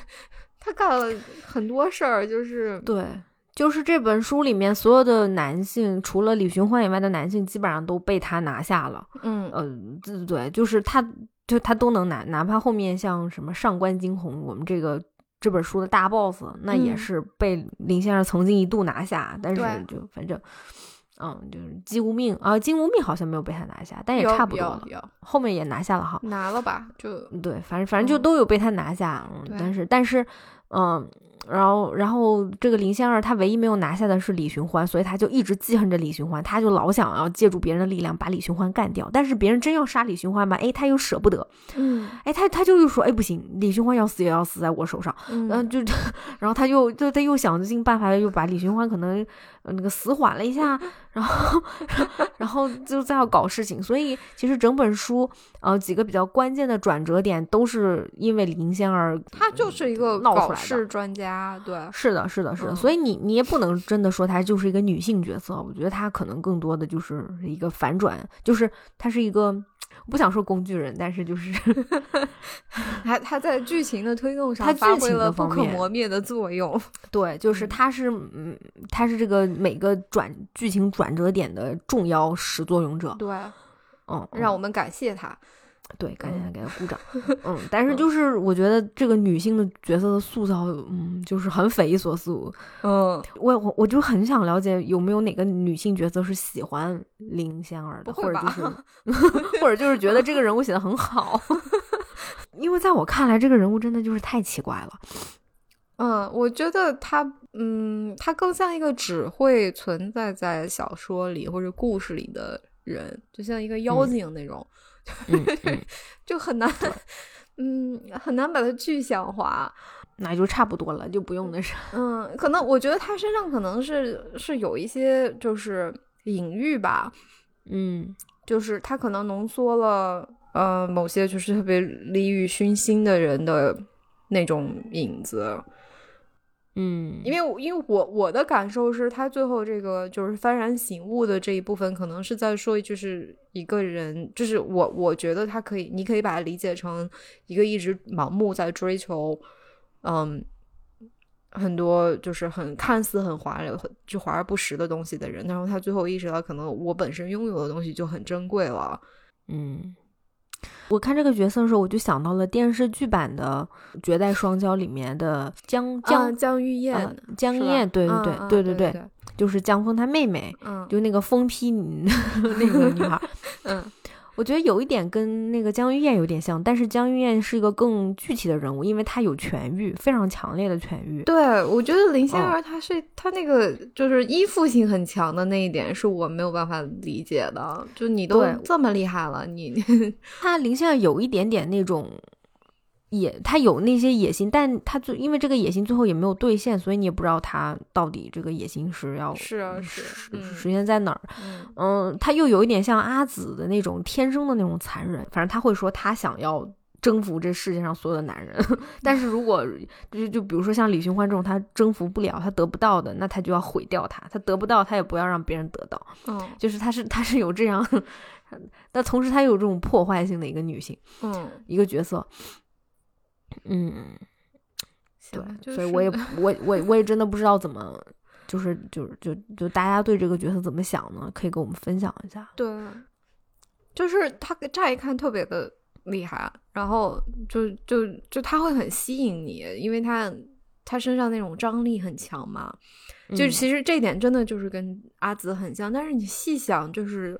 他干了很多事儿，就是对，就是这本书里面所有的男性，除了李寻欢以外的男性，基本上都被他拿下了，嗯呃，对对，就是他，就他都能拿，哪怕后面像什么上官惊鸿，我们这个。这本书的大 boss，那也是被林先生曾经一度拿下，但是就反正，嗯，就是姬无命啊，姬无命好像没有被他拿下，但也差不多了，后面也拿下了哈，拿了吧，就对，反正反正就都有被他拿下，嗯，但是但是，嗯。然后，然后这个林仙儿，他唯一没有拿下的是李寻欢，所以他就一直记恨着李寻欢，他就老想要借助别人的力量把李寻欢干掉。但是别人真要杀李寻欢吧，哎，他又舍不得，嗯，哎，他他就又说，哎，不行，李寻欢要死也要死在我手上，嗯，就，然后他又就他又想尽办法又把李寻欢可能那个死缓了一下，然后，然后就再要搞事情。所以其实整本书，呃，几个比较关键的转折点都是因为林仙儿，他就是一个搞事专家。啊，对，是的，是的，是的，所以你你也不能真的说她就是一个女性角色，我觉得她可能更多的就是一个反转，就是她是一个不想说工具人，但是就是 她她在剧情的推动上，她发挥了不可磨灭的作用。对，就是她是嗯，她是这个每个转剧情转折点的重要始作俑者。对，嗯，让我们感谢她。对，赶紧给他鼓掌。嗯，但是就是我觉得这个女性的角色的塑造，嗯，就是很匪夷所思。嗯，我我我就很想了解有没有哪个女性角色是喜欢林仙儿的，或者就是 或者就是觉得这个人物写的很好。因为在我看来，这个人物真的就是太奇怪了。嗯，我觉得他，嗯，他更像一个只会存在在小说里或者故事里的人，就像一个妖精那种。就很难，嗯，很难把它具象化，那就差不多了，就不用那啥。嗯，可能我觉得他身上可能是是有一些就是隐喻吧，嗯，就是他可能浓缩了呃某些就是特别利欲熏心的人的那种影子。嗯，因为因为我我的感受是他最后这个就是幡然醒悟的这一部分，可能是在说，就是一个人，就是我我觉得他可以，你可以把它理解成一个一直盲目在追求，嗯，很多就是很看似很华丽、就华而不实的东西的人，然后他最后意识到，可能我本身拥有的东西就很珍贵了，嗯。我看这个角色的时候，我就想到了电视剧版的《绝代双骄》里面的江江江玉燕，江燕，对对对对对对，就是江峰他妹妹，嗯，就那个疯批 那个女孩，嗯，我觉得有一点跟那个江玉燕有点像，但是江玉燕是一个更具体的人物，因为她有痊愈，非常强烈的痊愈。对，我觉得林仙儿她是她那个就是依附性很强的那一点，是我没有办法理解的。就你都这么厉害了，你她林仙儿有一点点那种。野，他有那些野心，但他最因为这个野心最后也没有兑现，所以你也不知道他到底这个野心是要是啊是实现在哪儿。嗯，他又有一点像阿紫的那种天生的那种残忍，反正他会说他想要征服这世界上所有的男人，但是如果就就比如说像李寻欢这种他征服不了他得不到的，那他就要毁掉他，他得不到他也不要让别人得到。嗯，就是他是他是有这样，但同时他有这种破坏性的一个女性，嗯，一个角色。嗯，对，所以我也 我我我也真的不知道怎么，就是就是就就大家对这个角色怎么想呢？可以跟我们分享一下。对，就是他乍一看特别的厉害，然后就就就他会很吸引你，因为他他身上那种张力很强嘛。就其实这点真的就是跟阿紫很像，但是你细想，就是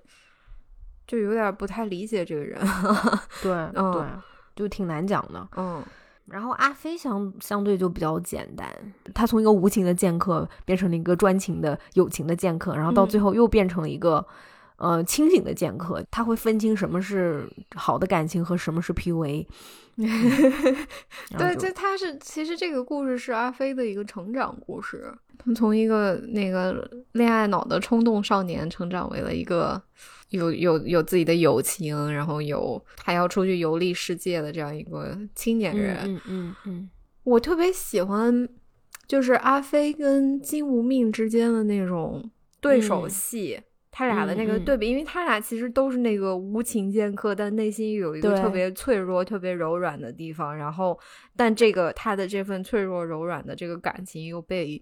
就有点不太理解这个人。对，对，就挺难讲的。嗯。然后阿飞相相对就比较简单，他从一个无情的剑客变成了一个专情的友情的剑客，然后到最后又变成了一个呃清醒的剑客。他会分清什么是好的感情和什么是 PUA。对，就他是其实这个故事是阿飞的一个成长故事，他从一个那个恋爱脑的冲动少年成长为了一个。有有有自己的友情，然后有还要出去游历世界的这样一个青年人。嗯嗯嗯，我特别喜欢，就是阿飞跟金无命之间的那种对手戏，他俩的那个对比，因为他俩其实都是那个无情剑客，但内心有一个特别脆弱、特别柔软的地方。然后，但这个他的这份脆弱、柔软的这个感情又被。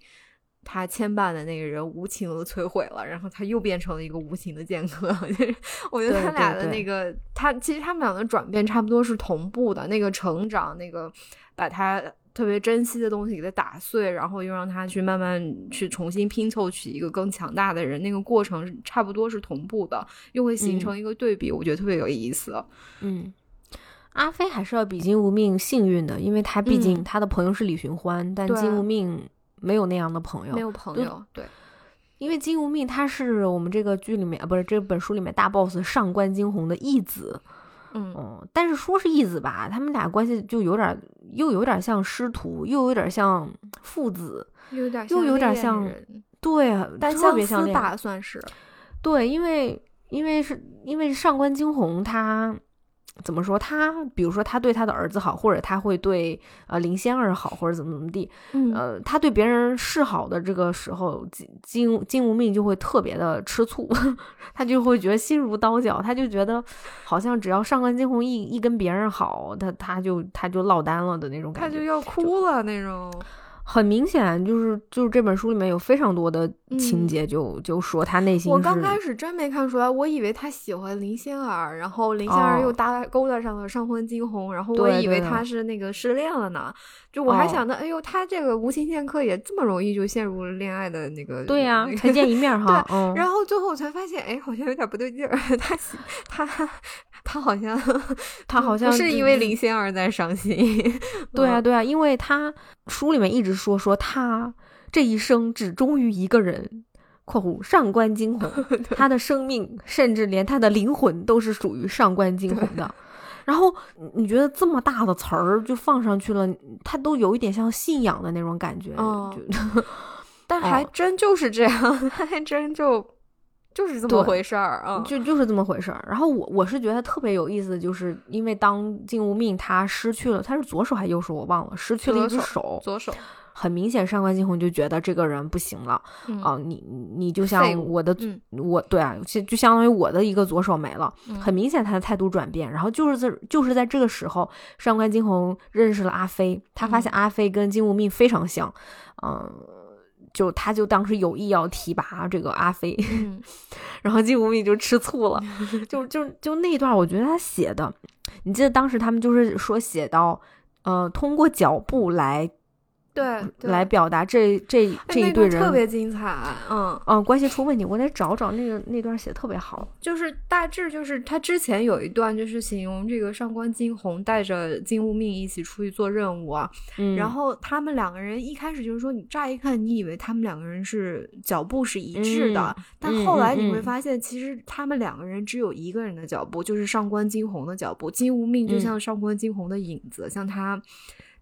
他牵绊的那个人无情的摧毁了，然后他又变成了一个无情的剑客。我觉得他俩的那个，他其实他们俩的转变差不多是同步的。那个成长，那个把他特别珍惜的东西给他打碎，然后又让他去慢慢去重新拼凑起一个更强大的人，那个过程差不多是同步的，又会形成一个对比。我觉得特别有意思。嗯，阿飞还是要比金无命幸运的，因为他毕竟他的朋友是李寻欢，但金无命。没有那样的朋友，没有朋友，对，因为金无命他是我们这个剧里面啊，不是这本书里面大 boss 上官惊鸿的义子，嗯，但是说是义子吧，他们俩关系就有点，又有点像师徒，又有点像父子，有点又有点像，对，但特别像吧，算是，对，因为因为是因为上官惊鸿他。怎么说？他比如说，他对他的儿子好，或者他会对呃林仙儿好，或者怎么怎么地。呃，他对别人示好的这个时候，金金金无命就会特别的吃醋，他就会觉得心如刀绞，他就觉得好像只要上官金鸿一一跟别人好，他他就他就落单了的那种感觉，他就要哭了那种。很明显，就是就是这本书里面有非常多的情节，就就说他内心。我刚开始真没看出来，我以为他喜欢林仙儿，然后林仙儿又搭勾搭上了上官惊鸿，然后我以为他是那个失恋了呢。就我还想着，哎呦，他这个无情剑客也这么容易就陷入了恋爱的那个？对呀，才见一面 哈。对，然后最后我才发现，哎，好像有点不对劲儿。他他。他好像，他好像是因为林仙儿在伤心。对啊，对啊，因为他书里面一直说说他这一生只忠于一个人（括弧上官惊鸿 ），他的生命甚至连他的灵魂都是属于上官惊鸿的。然后你觉得这么大的词儿就放上去了，他都有一点像信仰的那种感觉。但还真就是这样，他 还真就。就是这么回事儿啊，就就是这么回事儿。然后我我是觉得特别有意思，就是因为当金无命他失去了，他是左手还是右手我忘了，失去了一只手，左手。很明显，上官金鸿就觉得这个人不行了啊！你你就像我的，我对啊，就就相当于我的一个左手没了。很明显，他的态度转变。然后就是在就是在这个时候，上官金鸿认识了阿飞，他发现阿飞跟金无命非常像，嗯。就他，就当时有意要提拔这个阿飞，然后金无命就吃醋了。就就就那段，我觉得他写的，你记得当时他们就是说写到，呃，通过脚步来对，来表达这这这一对人特别精彩，嗯嗯，关系出问题，我得找找那个那段写的特别好，就是大致就是他之前有一段就是形容这个上官金鸿带着金无命一起出去做任务啊，然后他们两个人一开始就是说你乍一看你以为他们两个人是脚步是一致的，但后来你会发现其实他们两个人只有一个人的脚步，就是上官金鸿的脚步，金无命就像上官金鸿的影子，像他。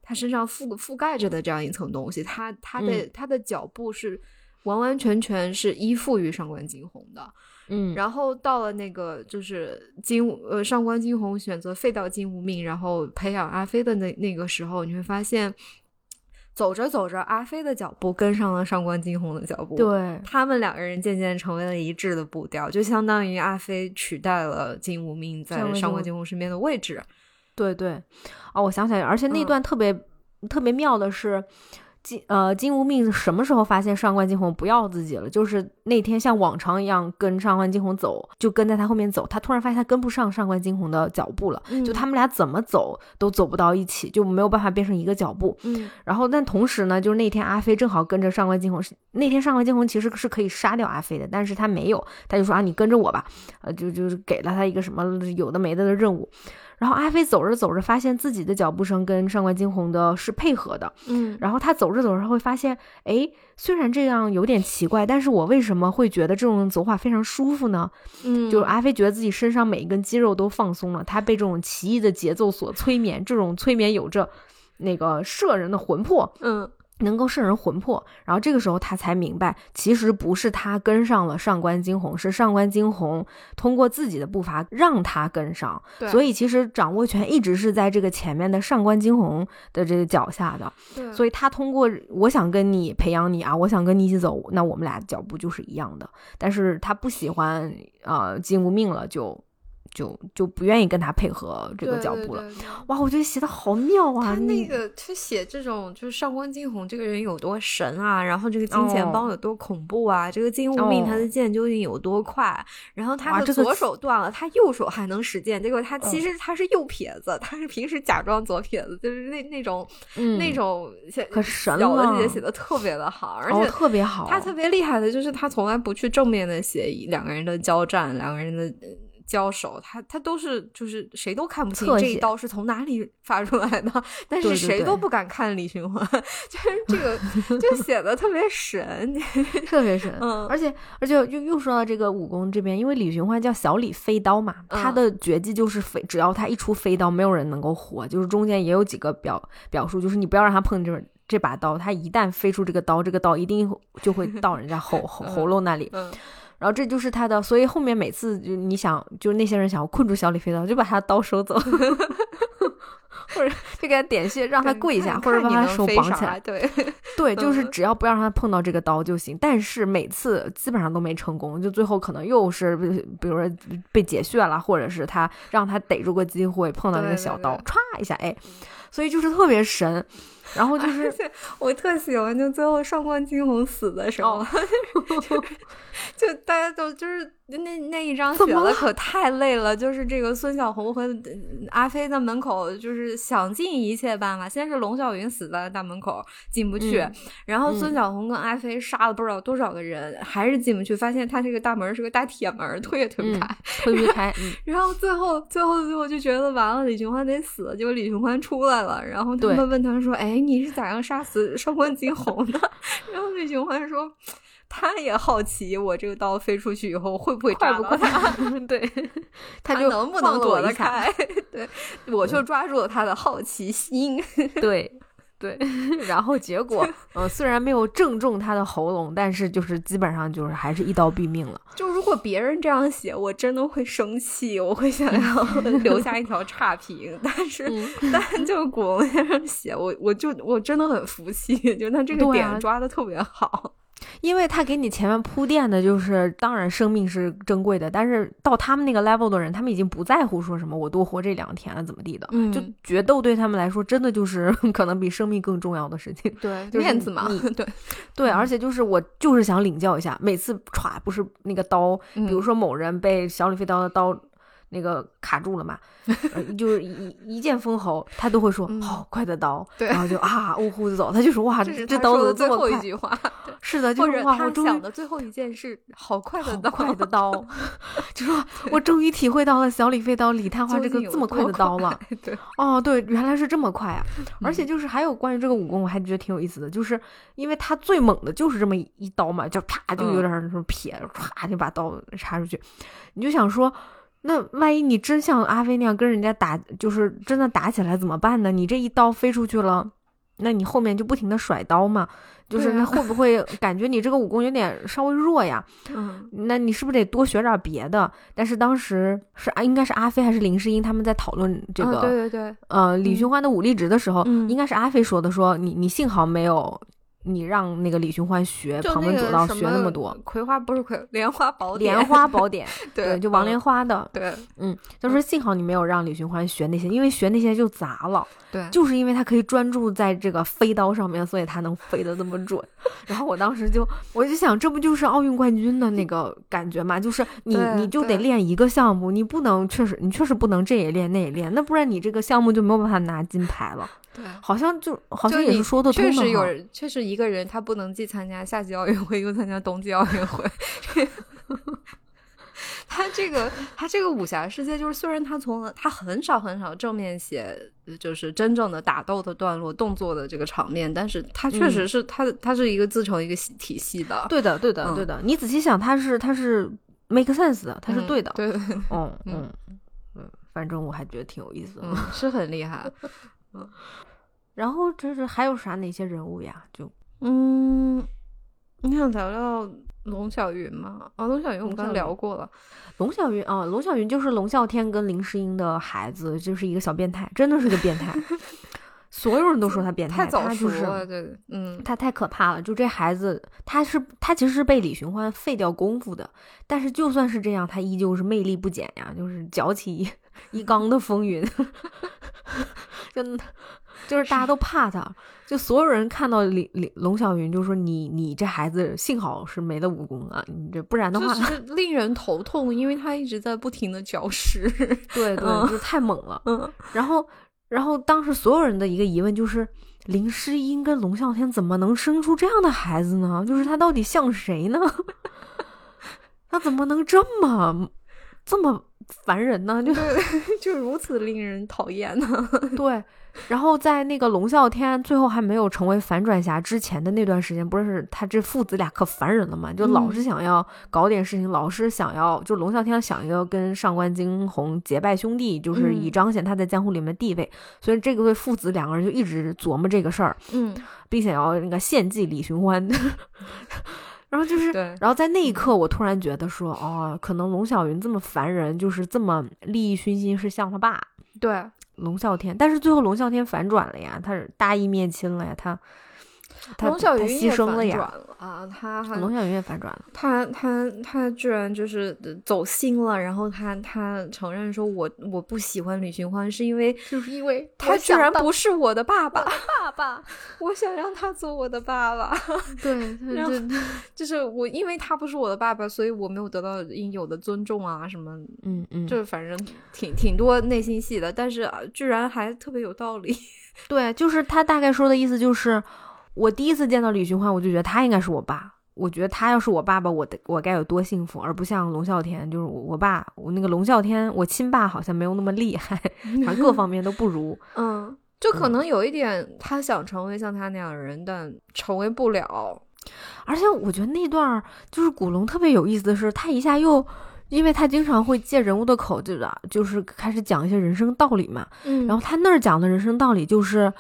他身上覆覆盖着的这样一层东西，他他的他的脚步是完完全全是依附于上官金鸿的，嗯，然后到了那个就是金呃上官金鸿选择废掉金无命，然后培养阿飞的那那个时候，你会发现，走着走着，阿飞的脚步跟上了上官金鸿的脚步，对。他们两个人渐渐成为了一致的步调，就相当于阿飞取代了金无命在上官金鸿身边的位置。对对，哦，我想起来，而且那段特别特别妙的是，金呃金无命什么时候发现上官金鸿不要自己了？就是那天像往常一样跟上官金鸿走，就跟在他后面走，他突然发现他跟不上上官金鸿的脚步了，就他们俩怎么走都走不到一起，就没有办法变成一个脚步。嗯，然后但同时呢，就是那天阿飞正好跟着上官金鸿，那天上官金鸿其实是可以杀掉阿飞的，但是他没有，他就说啊你跟着我吧，呃就就是给了他一个什么有的没的的任务。然后阿飞走着走着，发现自己的脚步声跟上官惊鸿的是配合的，嗯，然后他走着走着会发现，哎，虽然这样有点奇怪，但是我为什么会觉得这种走法非常舒服呢？嗯，就是阿飞觉得自己身上每一根肌肉都放松了，他被这种奇异的节奏所催眠，这种催眠有着那个摄人的魂魄，嗯。能够摄人魂魄，然后这个时候他才明白，其实不是他跟上了上官惊鸿，是上官惊鸿通过自己的步伐让他跟上。所以其实掌握权一直是在这个前面的上官惊鸿的这个脚下的。所以他通过我想跟你培养你啊，我想跟你一起走，那我们俩脚步就是一样的。但是他不喜欢啊金无命了，就。就就不愿意跟他配合这个脚步了，哇！我觉得写的好妙啊！他那个他写这种就是上官金鸿这个人有多神啊，然后这个金钱帮有多恐怖啊，这个金无命他的剑究竟有多快，然后他的左手断了，他右手还能使剑，结果他其实他是右撇子，他是平时假装左撇子，就是那那种那种可神了，写写的特别的好，而且特别好。他特别厉害的就是他从来不去正面的写两个人的交战，两个人的。交手，他他都是就是谁都看不清这一刀是从哪里 发出来的，但是谁都不敢看李寻欢，就是这个就写得特别神，特别神。嗯，而且而且又又说到这个武功这边，因为李寻欢叫小李飞刀嘛，他的绝技就是飞，只要他一出飞刀，没有人能够活。就是中间也有几个表表述，就是你不要让他碰这这把刀，他一旦飞出这个刀，这个刀一定就会到人家喉喉喉咙那里。然后这就是他的，所以后面每次就你想，就那些人想要困住小李飞刀，就把他刀收走，或者就给他点穴，让他跪下，或者把他手绑起来。对对，就是只要不要让他碰到这个刀就行。但是每次基本上都没成功，就最后可能又是比如说被解穴了，或者是他让他逮住个机会碰到那个小刀，歘一下，哎，所以就是特别神。然后就是我特喜欢，就最后上官金鸿死的时候，就大家都就是那那一张写的可太累了。就是这个孙小红和阿飞在门口，就是想尽一切办法。先是龙啸云死在大门口进不去，然后孙小红跟阿飞杀了不知道多少个人，还是进不去。发现他这个大门是个大铁门，推也推不开，推不开。然后最后最后最后就觉得完了，李寻欢得死。结果李寻欢出来了，然后他们问他说：“哎。”你是咋样杀死上官金鸿的？然后李寻欢说，他也好奇，我这个刀飞出去以后会不会炸到他？对，他就能不能躲得开？对，我就抓住了他的好奇心。对。对，然后结果，嗯，虽然没有正中他的喉咙，但是就是基本上就是还是一刀毙命了。就如果别人这样写，我真的会生气，我会想要留下一条差评。但是，但就古龙先生写，我我就我真的很服气，就他这个点抓的特别好。因为他给你前面铺垫的就是，当然生命是珍贵的，但是到他们那个 level 的人，他们已经不在乎说什么我多活这两天了怎么地的，嗯就决斗对他们来说真的就是 可能比生命更重要的事情。对，面子嘛。对对，而且就是我就是想领教一下，每次歘不是那个刀，比如说某人被小李飞刀的刀。那个卡住了嘛，就是一一剑封喉，他都会说好快的刀，然后就啊呜呼就走。他就说哇，这刀子这么快。是的，就是哇，我想的最后一件事好快的刀，快的刀，就说 我终于体会到了小李飞刀李探花这个这么快的刀了。对，哦，对，原来是这么快啊！而且就是还有关于这个武功，我还觉得挺有意思的，就是因为他最猛的就是这么一刀嘛，就啪就有点什么撇，唰就把刀插出去，你就想说。那万一你真像阿飞那样跟人家打，就是真的打起来怎么办呢？你这一刀飞出去了，那你后面就不停的甩刀嘛，就是那会不会感觉你这个武功有点稍微弱呀？嗯，那你是不是得多学点别的？但是当时是啊，应该是阿飞还是林诗英他们在讨论这个，对对对，呃，李寻欢的武力值的时候，应该是阿飞说的，说你你幸好没有。你让那个李寻欢学旁门左道学那么多，葵花不是葵莲花宝典，莲花宝典，对，就王莲花的，对，嗯，就是幸好你没有让李寻欢学那些，因为学那些就砸了，对，就是因为他可以专注在这个飞刀上面，所以他能飞得这么准。然后我当时就我就想，这不就是奥运冠军的那个感觉吗？就是你你就得练一个项目，你不能确实你确实不能这也练那也练，那不然你这个项目就没有办法拿金牌了。对，好像就好像也是说的通的确实有人，确实一个人他不能既参加夏季奥运会又参加冬季奥运会。他这个他这个武侠世界，就是虽然他从他很少很少正面写，就是真正的打斗的段落、动作的这个场面，但是他确实是他他是一个自成一个体系的。对的，对的，对的。你仔细想，他是他是 make sense 的，他是对的。对，嗯嗯嗯，反正我还觉得挺有意思的，是很厉害。嗯，然后就是还有啥哪些人物呀？就嗯，你想聊聊龙小云吗？啊，龙小云我们刚聊过了。龙小云啊，龙小云就是龙啸天跟林诗音的孩子，就是一个小变态，真的是个变态。所有人都说他变态，他就是对，嗯，他太可怕了。就这孩子，他是他其实是被李寻欢废掉功夫的，但是就算是这样，他依旧是魅力不减呀，就是搅起一缸的风云。就就是大家都怕他，就所有人看到李李龙小云就说你你这孩子幸好是没了武功啊，你这不然的话是 令人头痛，因为他一直在不停的搅屎，对对，就太猛了。嗯，然后然后当时所有人的一个疑问就是林诗音跟龙啸天怎么能生出这样的孩子呢？就是他到底像谁呢？他怎么能这么这么？烦人呢，就 就如此令人讨厌呢。对，然后在那个龙啸天最后还没有成为反转侠之前的那段时间，不是他这父子俩可烦人了嘛？就老是想要搞点事情，老是想要就龙啸天想要跟上官惊鸿结拜兄弟，就是以彰显他在江湖里面的地位。所以这个对父子两个人就一直琢磨这个事儿，嗯，并且要那个献祭李寻欢。然后就是，然后在那一刻，我突然觉得说，哦，可能龙小云这么烦人，就是这么利益熏心，是像他爸，对，龙啸天。但是最后龙啸天反转了呀，他是大义灭亲了呀，他。龙小云牺牲了呀！啊，他龙小云也反转了。他他他居然就是走心了，然后他他承认说：“我我不喜欢李寻欢，是因为就是因为他居然不是我的爸爸，爸爸，我想让他做我的爸爸。对，然后就是我，因为他不是我的爸爸，所以我没有得到应有的尊重啊，什么，嗯嗯，就是反正挺挺多内心戏的，但是居然还特别有道理。对，就是他大概说的意思就是。我第一次见到李寻欢，我就觉得他应该是我爸。我觉得他要是我爸爸，我的我该有多幸福，而不像龙啸天，就是我爸，我那个龙啸天，我亲爸好像没有那么厉害，反正各方面都不如。嗯，就可能有一点，他想成为像他那样的人，但成为不了。而且我觉得那段就是古龙特别有意思的是，他一下又，因为他经常会借人物的口，就是就是开始讲一些人生道理嘛。嗯，然后他那儿讲的人生道理就是。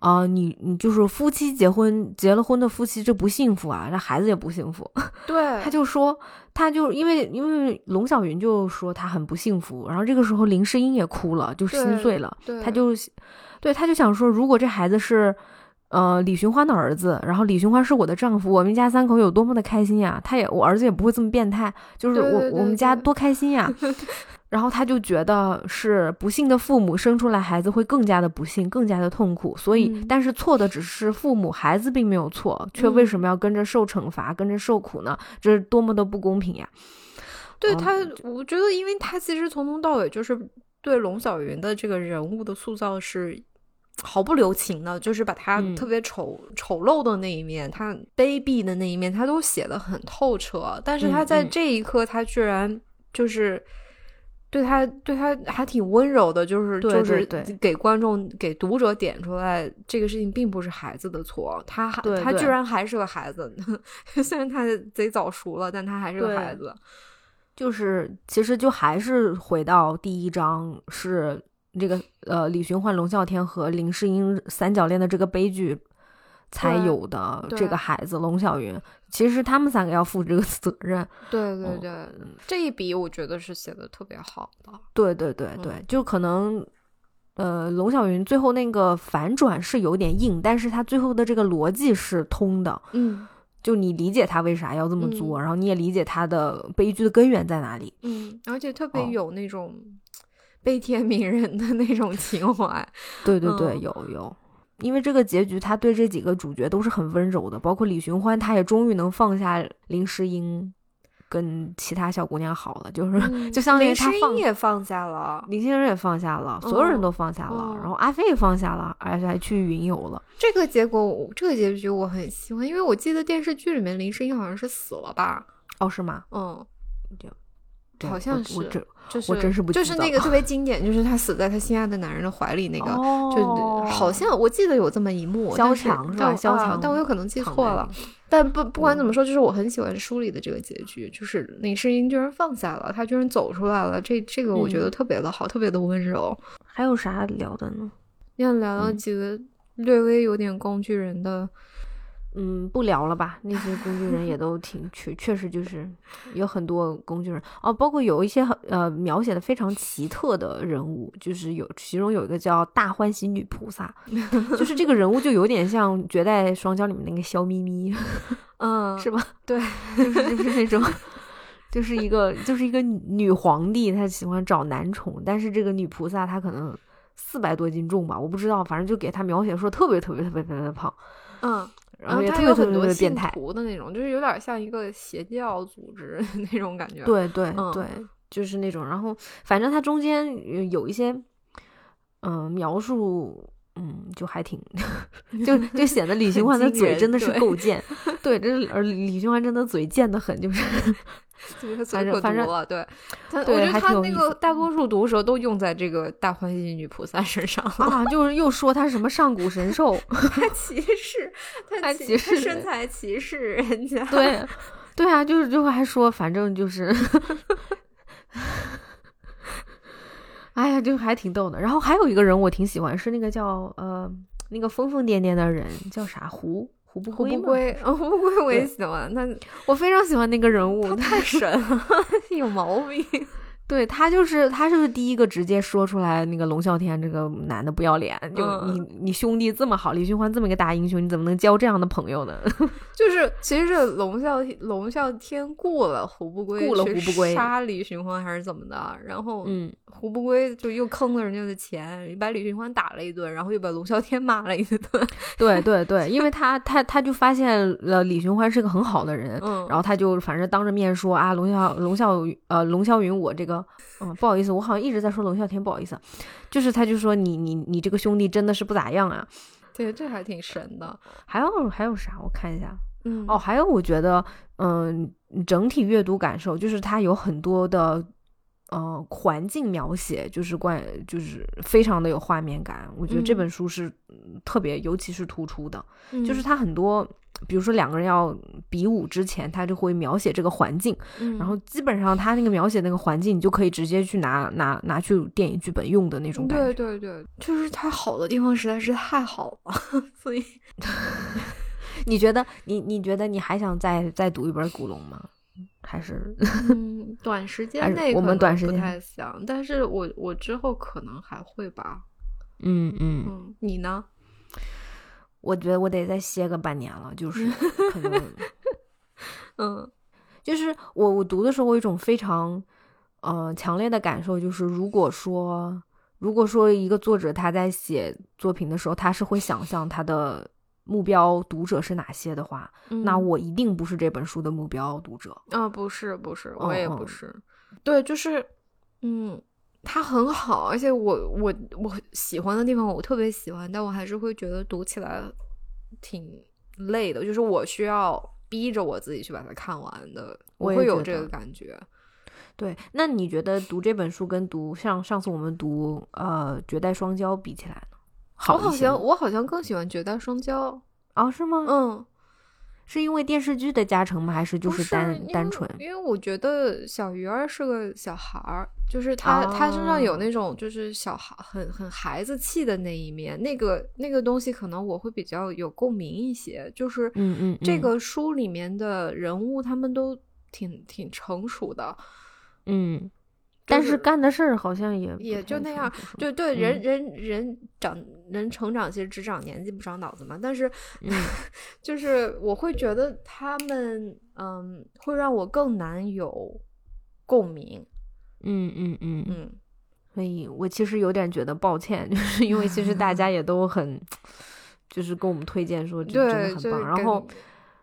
啊，你你就是夫妻结婚结了婚的夫妻，这不幸福啊，那孩子也不幸福。对，他就说，他就因为因为龙小云就说他很不幸福，然后这个时候林诗英也哭了，就心碎了。他就，对，他就想说，如果这孩子是，呃，李寻欢的儿子，然后李寻欢是我的丈夫，我们一家三口有多么的开心呀！他也，我儿子也不会这么变态，就是我我们家多开心呀。然后他就觉得是不幸的父母生出来孩子会更加的不幸，更加的痛苦。所以，但是错的只是父母，孩子并没有错，却为什么要跟着受惩罚，跟着受苦呢？这是多么的不公平呀！对他，我觉得，因为他其实从头到尾就是对龙小云的这个人物的塑造是毫不留情的，就是把他特别丑丑陋的那一面，他卑鄙的那一面，他都写的很透彻。但是他在这一刻，他居然就是对他对他还挺温柔的，就是就是给观众给读者点出来，这个事情并不是孩子的错，他他居然还是个孩子，虽然他贼早熟了，但他还是个孩子。就是，其实就还是回到第一章，是这个呃李寻欢、龙啸天和林诗英三角恋的这个悲剧才有的这个孩子龙小云。其实他们三个要负这个责任。对对对，这一笔我觉得是写的特别好的。对对对对，就可能呃龙小云最后那个反转是有点硬，但是他最后的这个逻辑是通的。嗯。就你理解他为啥要这么做，然后你也理解他的悲剧的根源在哪里。嗯，而且特别有那种悲天悯人的那种情怀。对对对，有有，因为这个结局他对这几个主角都是很温柔的，包括李寻欢，他也终于能放下林诗音。跟其他小姑娘好了，就是 就相当于他放也放下了，林心如也放下了，所有人都放下了，然后阿飞也放下了，而且还去云游了。这个结果，这个结局我很喜欢，因为我记得电视剧里面林诗音好像是死了吧？哦，是吗？嗯，对，好像是。我真是不就是那个特别经典，就是他死在他心爱的男人的怀里那个，就好像我记得有这么一幕。萧蔷是吧？萧蔷，但我有可能记错了。但不不管怎么说，就是我很喜欢书里的这个结局，就是林世英居然放下了，她居然走出来了。这这个我觉得特别的好，特别的温柔。还有啥聊的呢？要聊聊几个略微有点工具人的。嗯，不聊了吧？那些工具人也都挺确，确实就是有很多工具人哦，包括有一些呃描写的非常奇特的人物，就是有其中有一个叫大欢喜女菩萨，就是这个人物就有点像绝代双骄里面那个肖咪咪，嗯，是吧？对，就是就是那种，就是一个就是一个女皇帝，她喜欢找男宠，但是这个女菩萨她可能四百多斤重吧，我不知道，反正就给她描写说特别特别特别特别的胖，嗯。然后他有很多信徒的那种，就是有点像一个邪教组织 那种感觉。对对对，就是那种。然后反正他中间有一些，嗯，描述，嗯，就还挺，就就显得李寻欢的嘴真的是够贱。对，这而李寻欢真的嘴贱的很，就是。反正反正对，我觉得他那个大多数毒舌都用在这个大欢喜女菩萨身上啊，就是又说他什么上古神兽，他歧视，他歧视身材歧视人家，对对啊，就是最后还说，反正就是，哎呀，就还挺逗的。然后还有一个人我挺喜欢，是那个叫呃那个疯疯癫癫的人叫啥胡。胡不归，胡不归，胡不归我也喜欢他，我非常喜欢那个人物，他太神了，有毛病。对他就是他就是第一个直接说出来那个龙啸天这个男的不要脸，就你你兄弟这么好，李寻欢这么一个大英雄，你怎么能交这样的朋友呢？就是其实是龙啸龙啸天雇了胡不归，雇了胡不归杀李寻欢还是怎么的？然后嗯，胡不归就又坑了人家的钱，把李寻欢打了一顿，然后又把龙啸天骂了一顿。对对对，因为他他他就发现了李寻欢是个很好的人，嗯，然后他就反正当着面说啊，龙啸龙啸呃龙啸云我这个。嗯，不好意思，我好像一直在说龙啸天，不好意思，就是他就说你你你这个兄弟真的是不咋样啊。对，这还挺神的。还有还有啥？我看一下。嗯，哦，还有我觉得，嗯，整体阅读感受就是它有很多的，呃，环境描写，就是关，就是非常的有画面感。我觉得这本书是特别，尤其是突出的，就是它很多。比如说两个人要比武之前，他就会描写这个环境，然后基本上他那个描写那个环境，你就可以直接去拿拿拿去电影剧本用的那种感觉。对对对，就是他好的地方实在是太好了，所以 你觉得你你觉得你还想再再读一本古龙吗？还是 嗯，短时间内我们短时间不太想，但是我我之后可能还会吧。嗯嗯嗯，你呢？我觉得我得再歇个半年了，就是 可能，嗯，就是我我读的时候，我有一种非常呃强烈的感受，就是如果说如果说一个作者他在写作品的时候，他是会想象他的目标读者是哪些的话，嗯那我一定不是这本书的目标读者。啊，不是不是，我也不是。对，就是，嗯，它很好，而且我我我喜欢的地方我特别喜欢，但我还是会觉得读起来挺累的，就是我需要逼着我自己去把它看完的，我会有这个感觉。对，那你觉得读这本书跟读像上次我们读呃《绝代双骄》比起来呢？好我好像我好像更喜欢《绝代双骄》。哦，是吗？嗯，是因为电视剧的加成吗？还是就是单单纯？因为我觉得小鱼儿是个小孩儿，就是他、他身上有哦那种就是小孩很很孩子气的那一面，那个那个东西可能我会比较有共鸣一些。就是嗯嗯嗯这个书里面的人物他们都挺挺成熟的，嗯，但是是干的事儿好像也也就那样对对，嗯。人人人长人成长其实只长年纪不长脑子嘛，但是嗯。就是我会觉得他们嗯会让我更难有共鸣，嗯嗯嗯，嗯。所以我其实有点觉得抱歉，就是因为其实大家也都很，就是跟我们推荐说这真对，的很棒，然后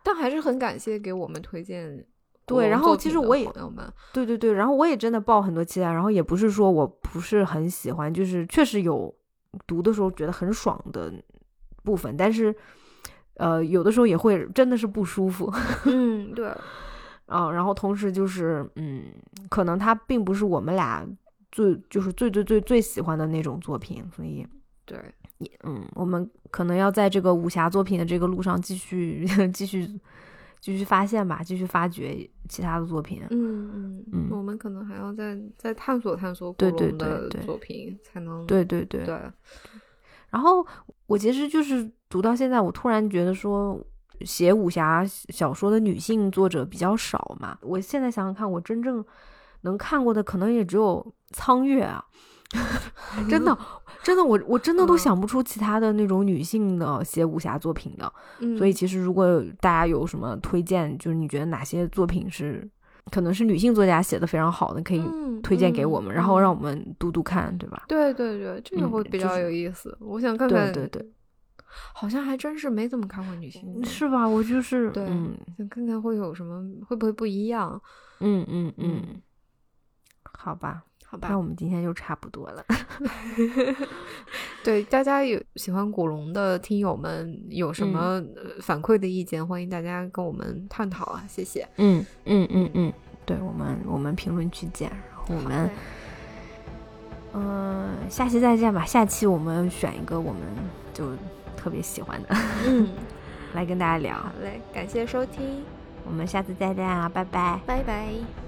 但还是很感谢给我们推荐对然后其实我也朋友们，对对对，然后我也真的抱很多期待，然后也不是说我不是很喜欢，就是确实有读的时候觉得很爽的部分，但是呃有的时候也会真的是不舒服。嗯，对，啊，然后同时就是嗯，可能它并不是我们俩最就是最最最最喜欢的那种作品，所以对，嗯，我们可能要在这个武侠作品的这个路上继续 继续继续发现吧，继续发掘其他的作品。嗯嗯嗯我们可能还要再再探索探索古对对龙的作品，才能对对对对，然后我其实就是读到现在，我突然觉得说，写武侠小说的女性作者比较少嘛。我现在想想看，我真正能看过的可能也只有苍月啊，真的，真的，我我真的都嗯想不出其他的那种女性的写武侠作品的。嗯，所以其实如果大家有什么推荐，就是你觉得哪些作品是可能是女性作家写的非常好的，可以嗯推荐给我们，嗯然后嗯让我们读读看，对吧？对对对，这个嗯会比较有意思。我想看看，对对对，好像还真是没怎么看过女性，是吧？我就是对嗯想看看会有什么，会不会不一样？嗯嗯嗯嗯，好吧，好吧那，我们今天就差不多了。对大家有喜欢古龙的听友们有什么反馈的意见，欢迎大家跟我们探讨啊，谢谢。嗯嗯嗯嗯，对我们我们评论区见，然后我们嗯、下期再见吧。下期我们选一个我们就特别喜欢的嗯，来跟大家聊好。嘞，感谢收听，我们下次再见啊，拜拜。拜拜。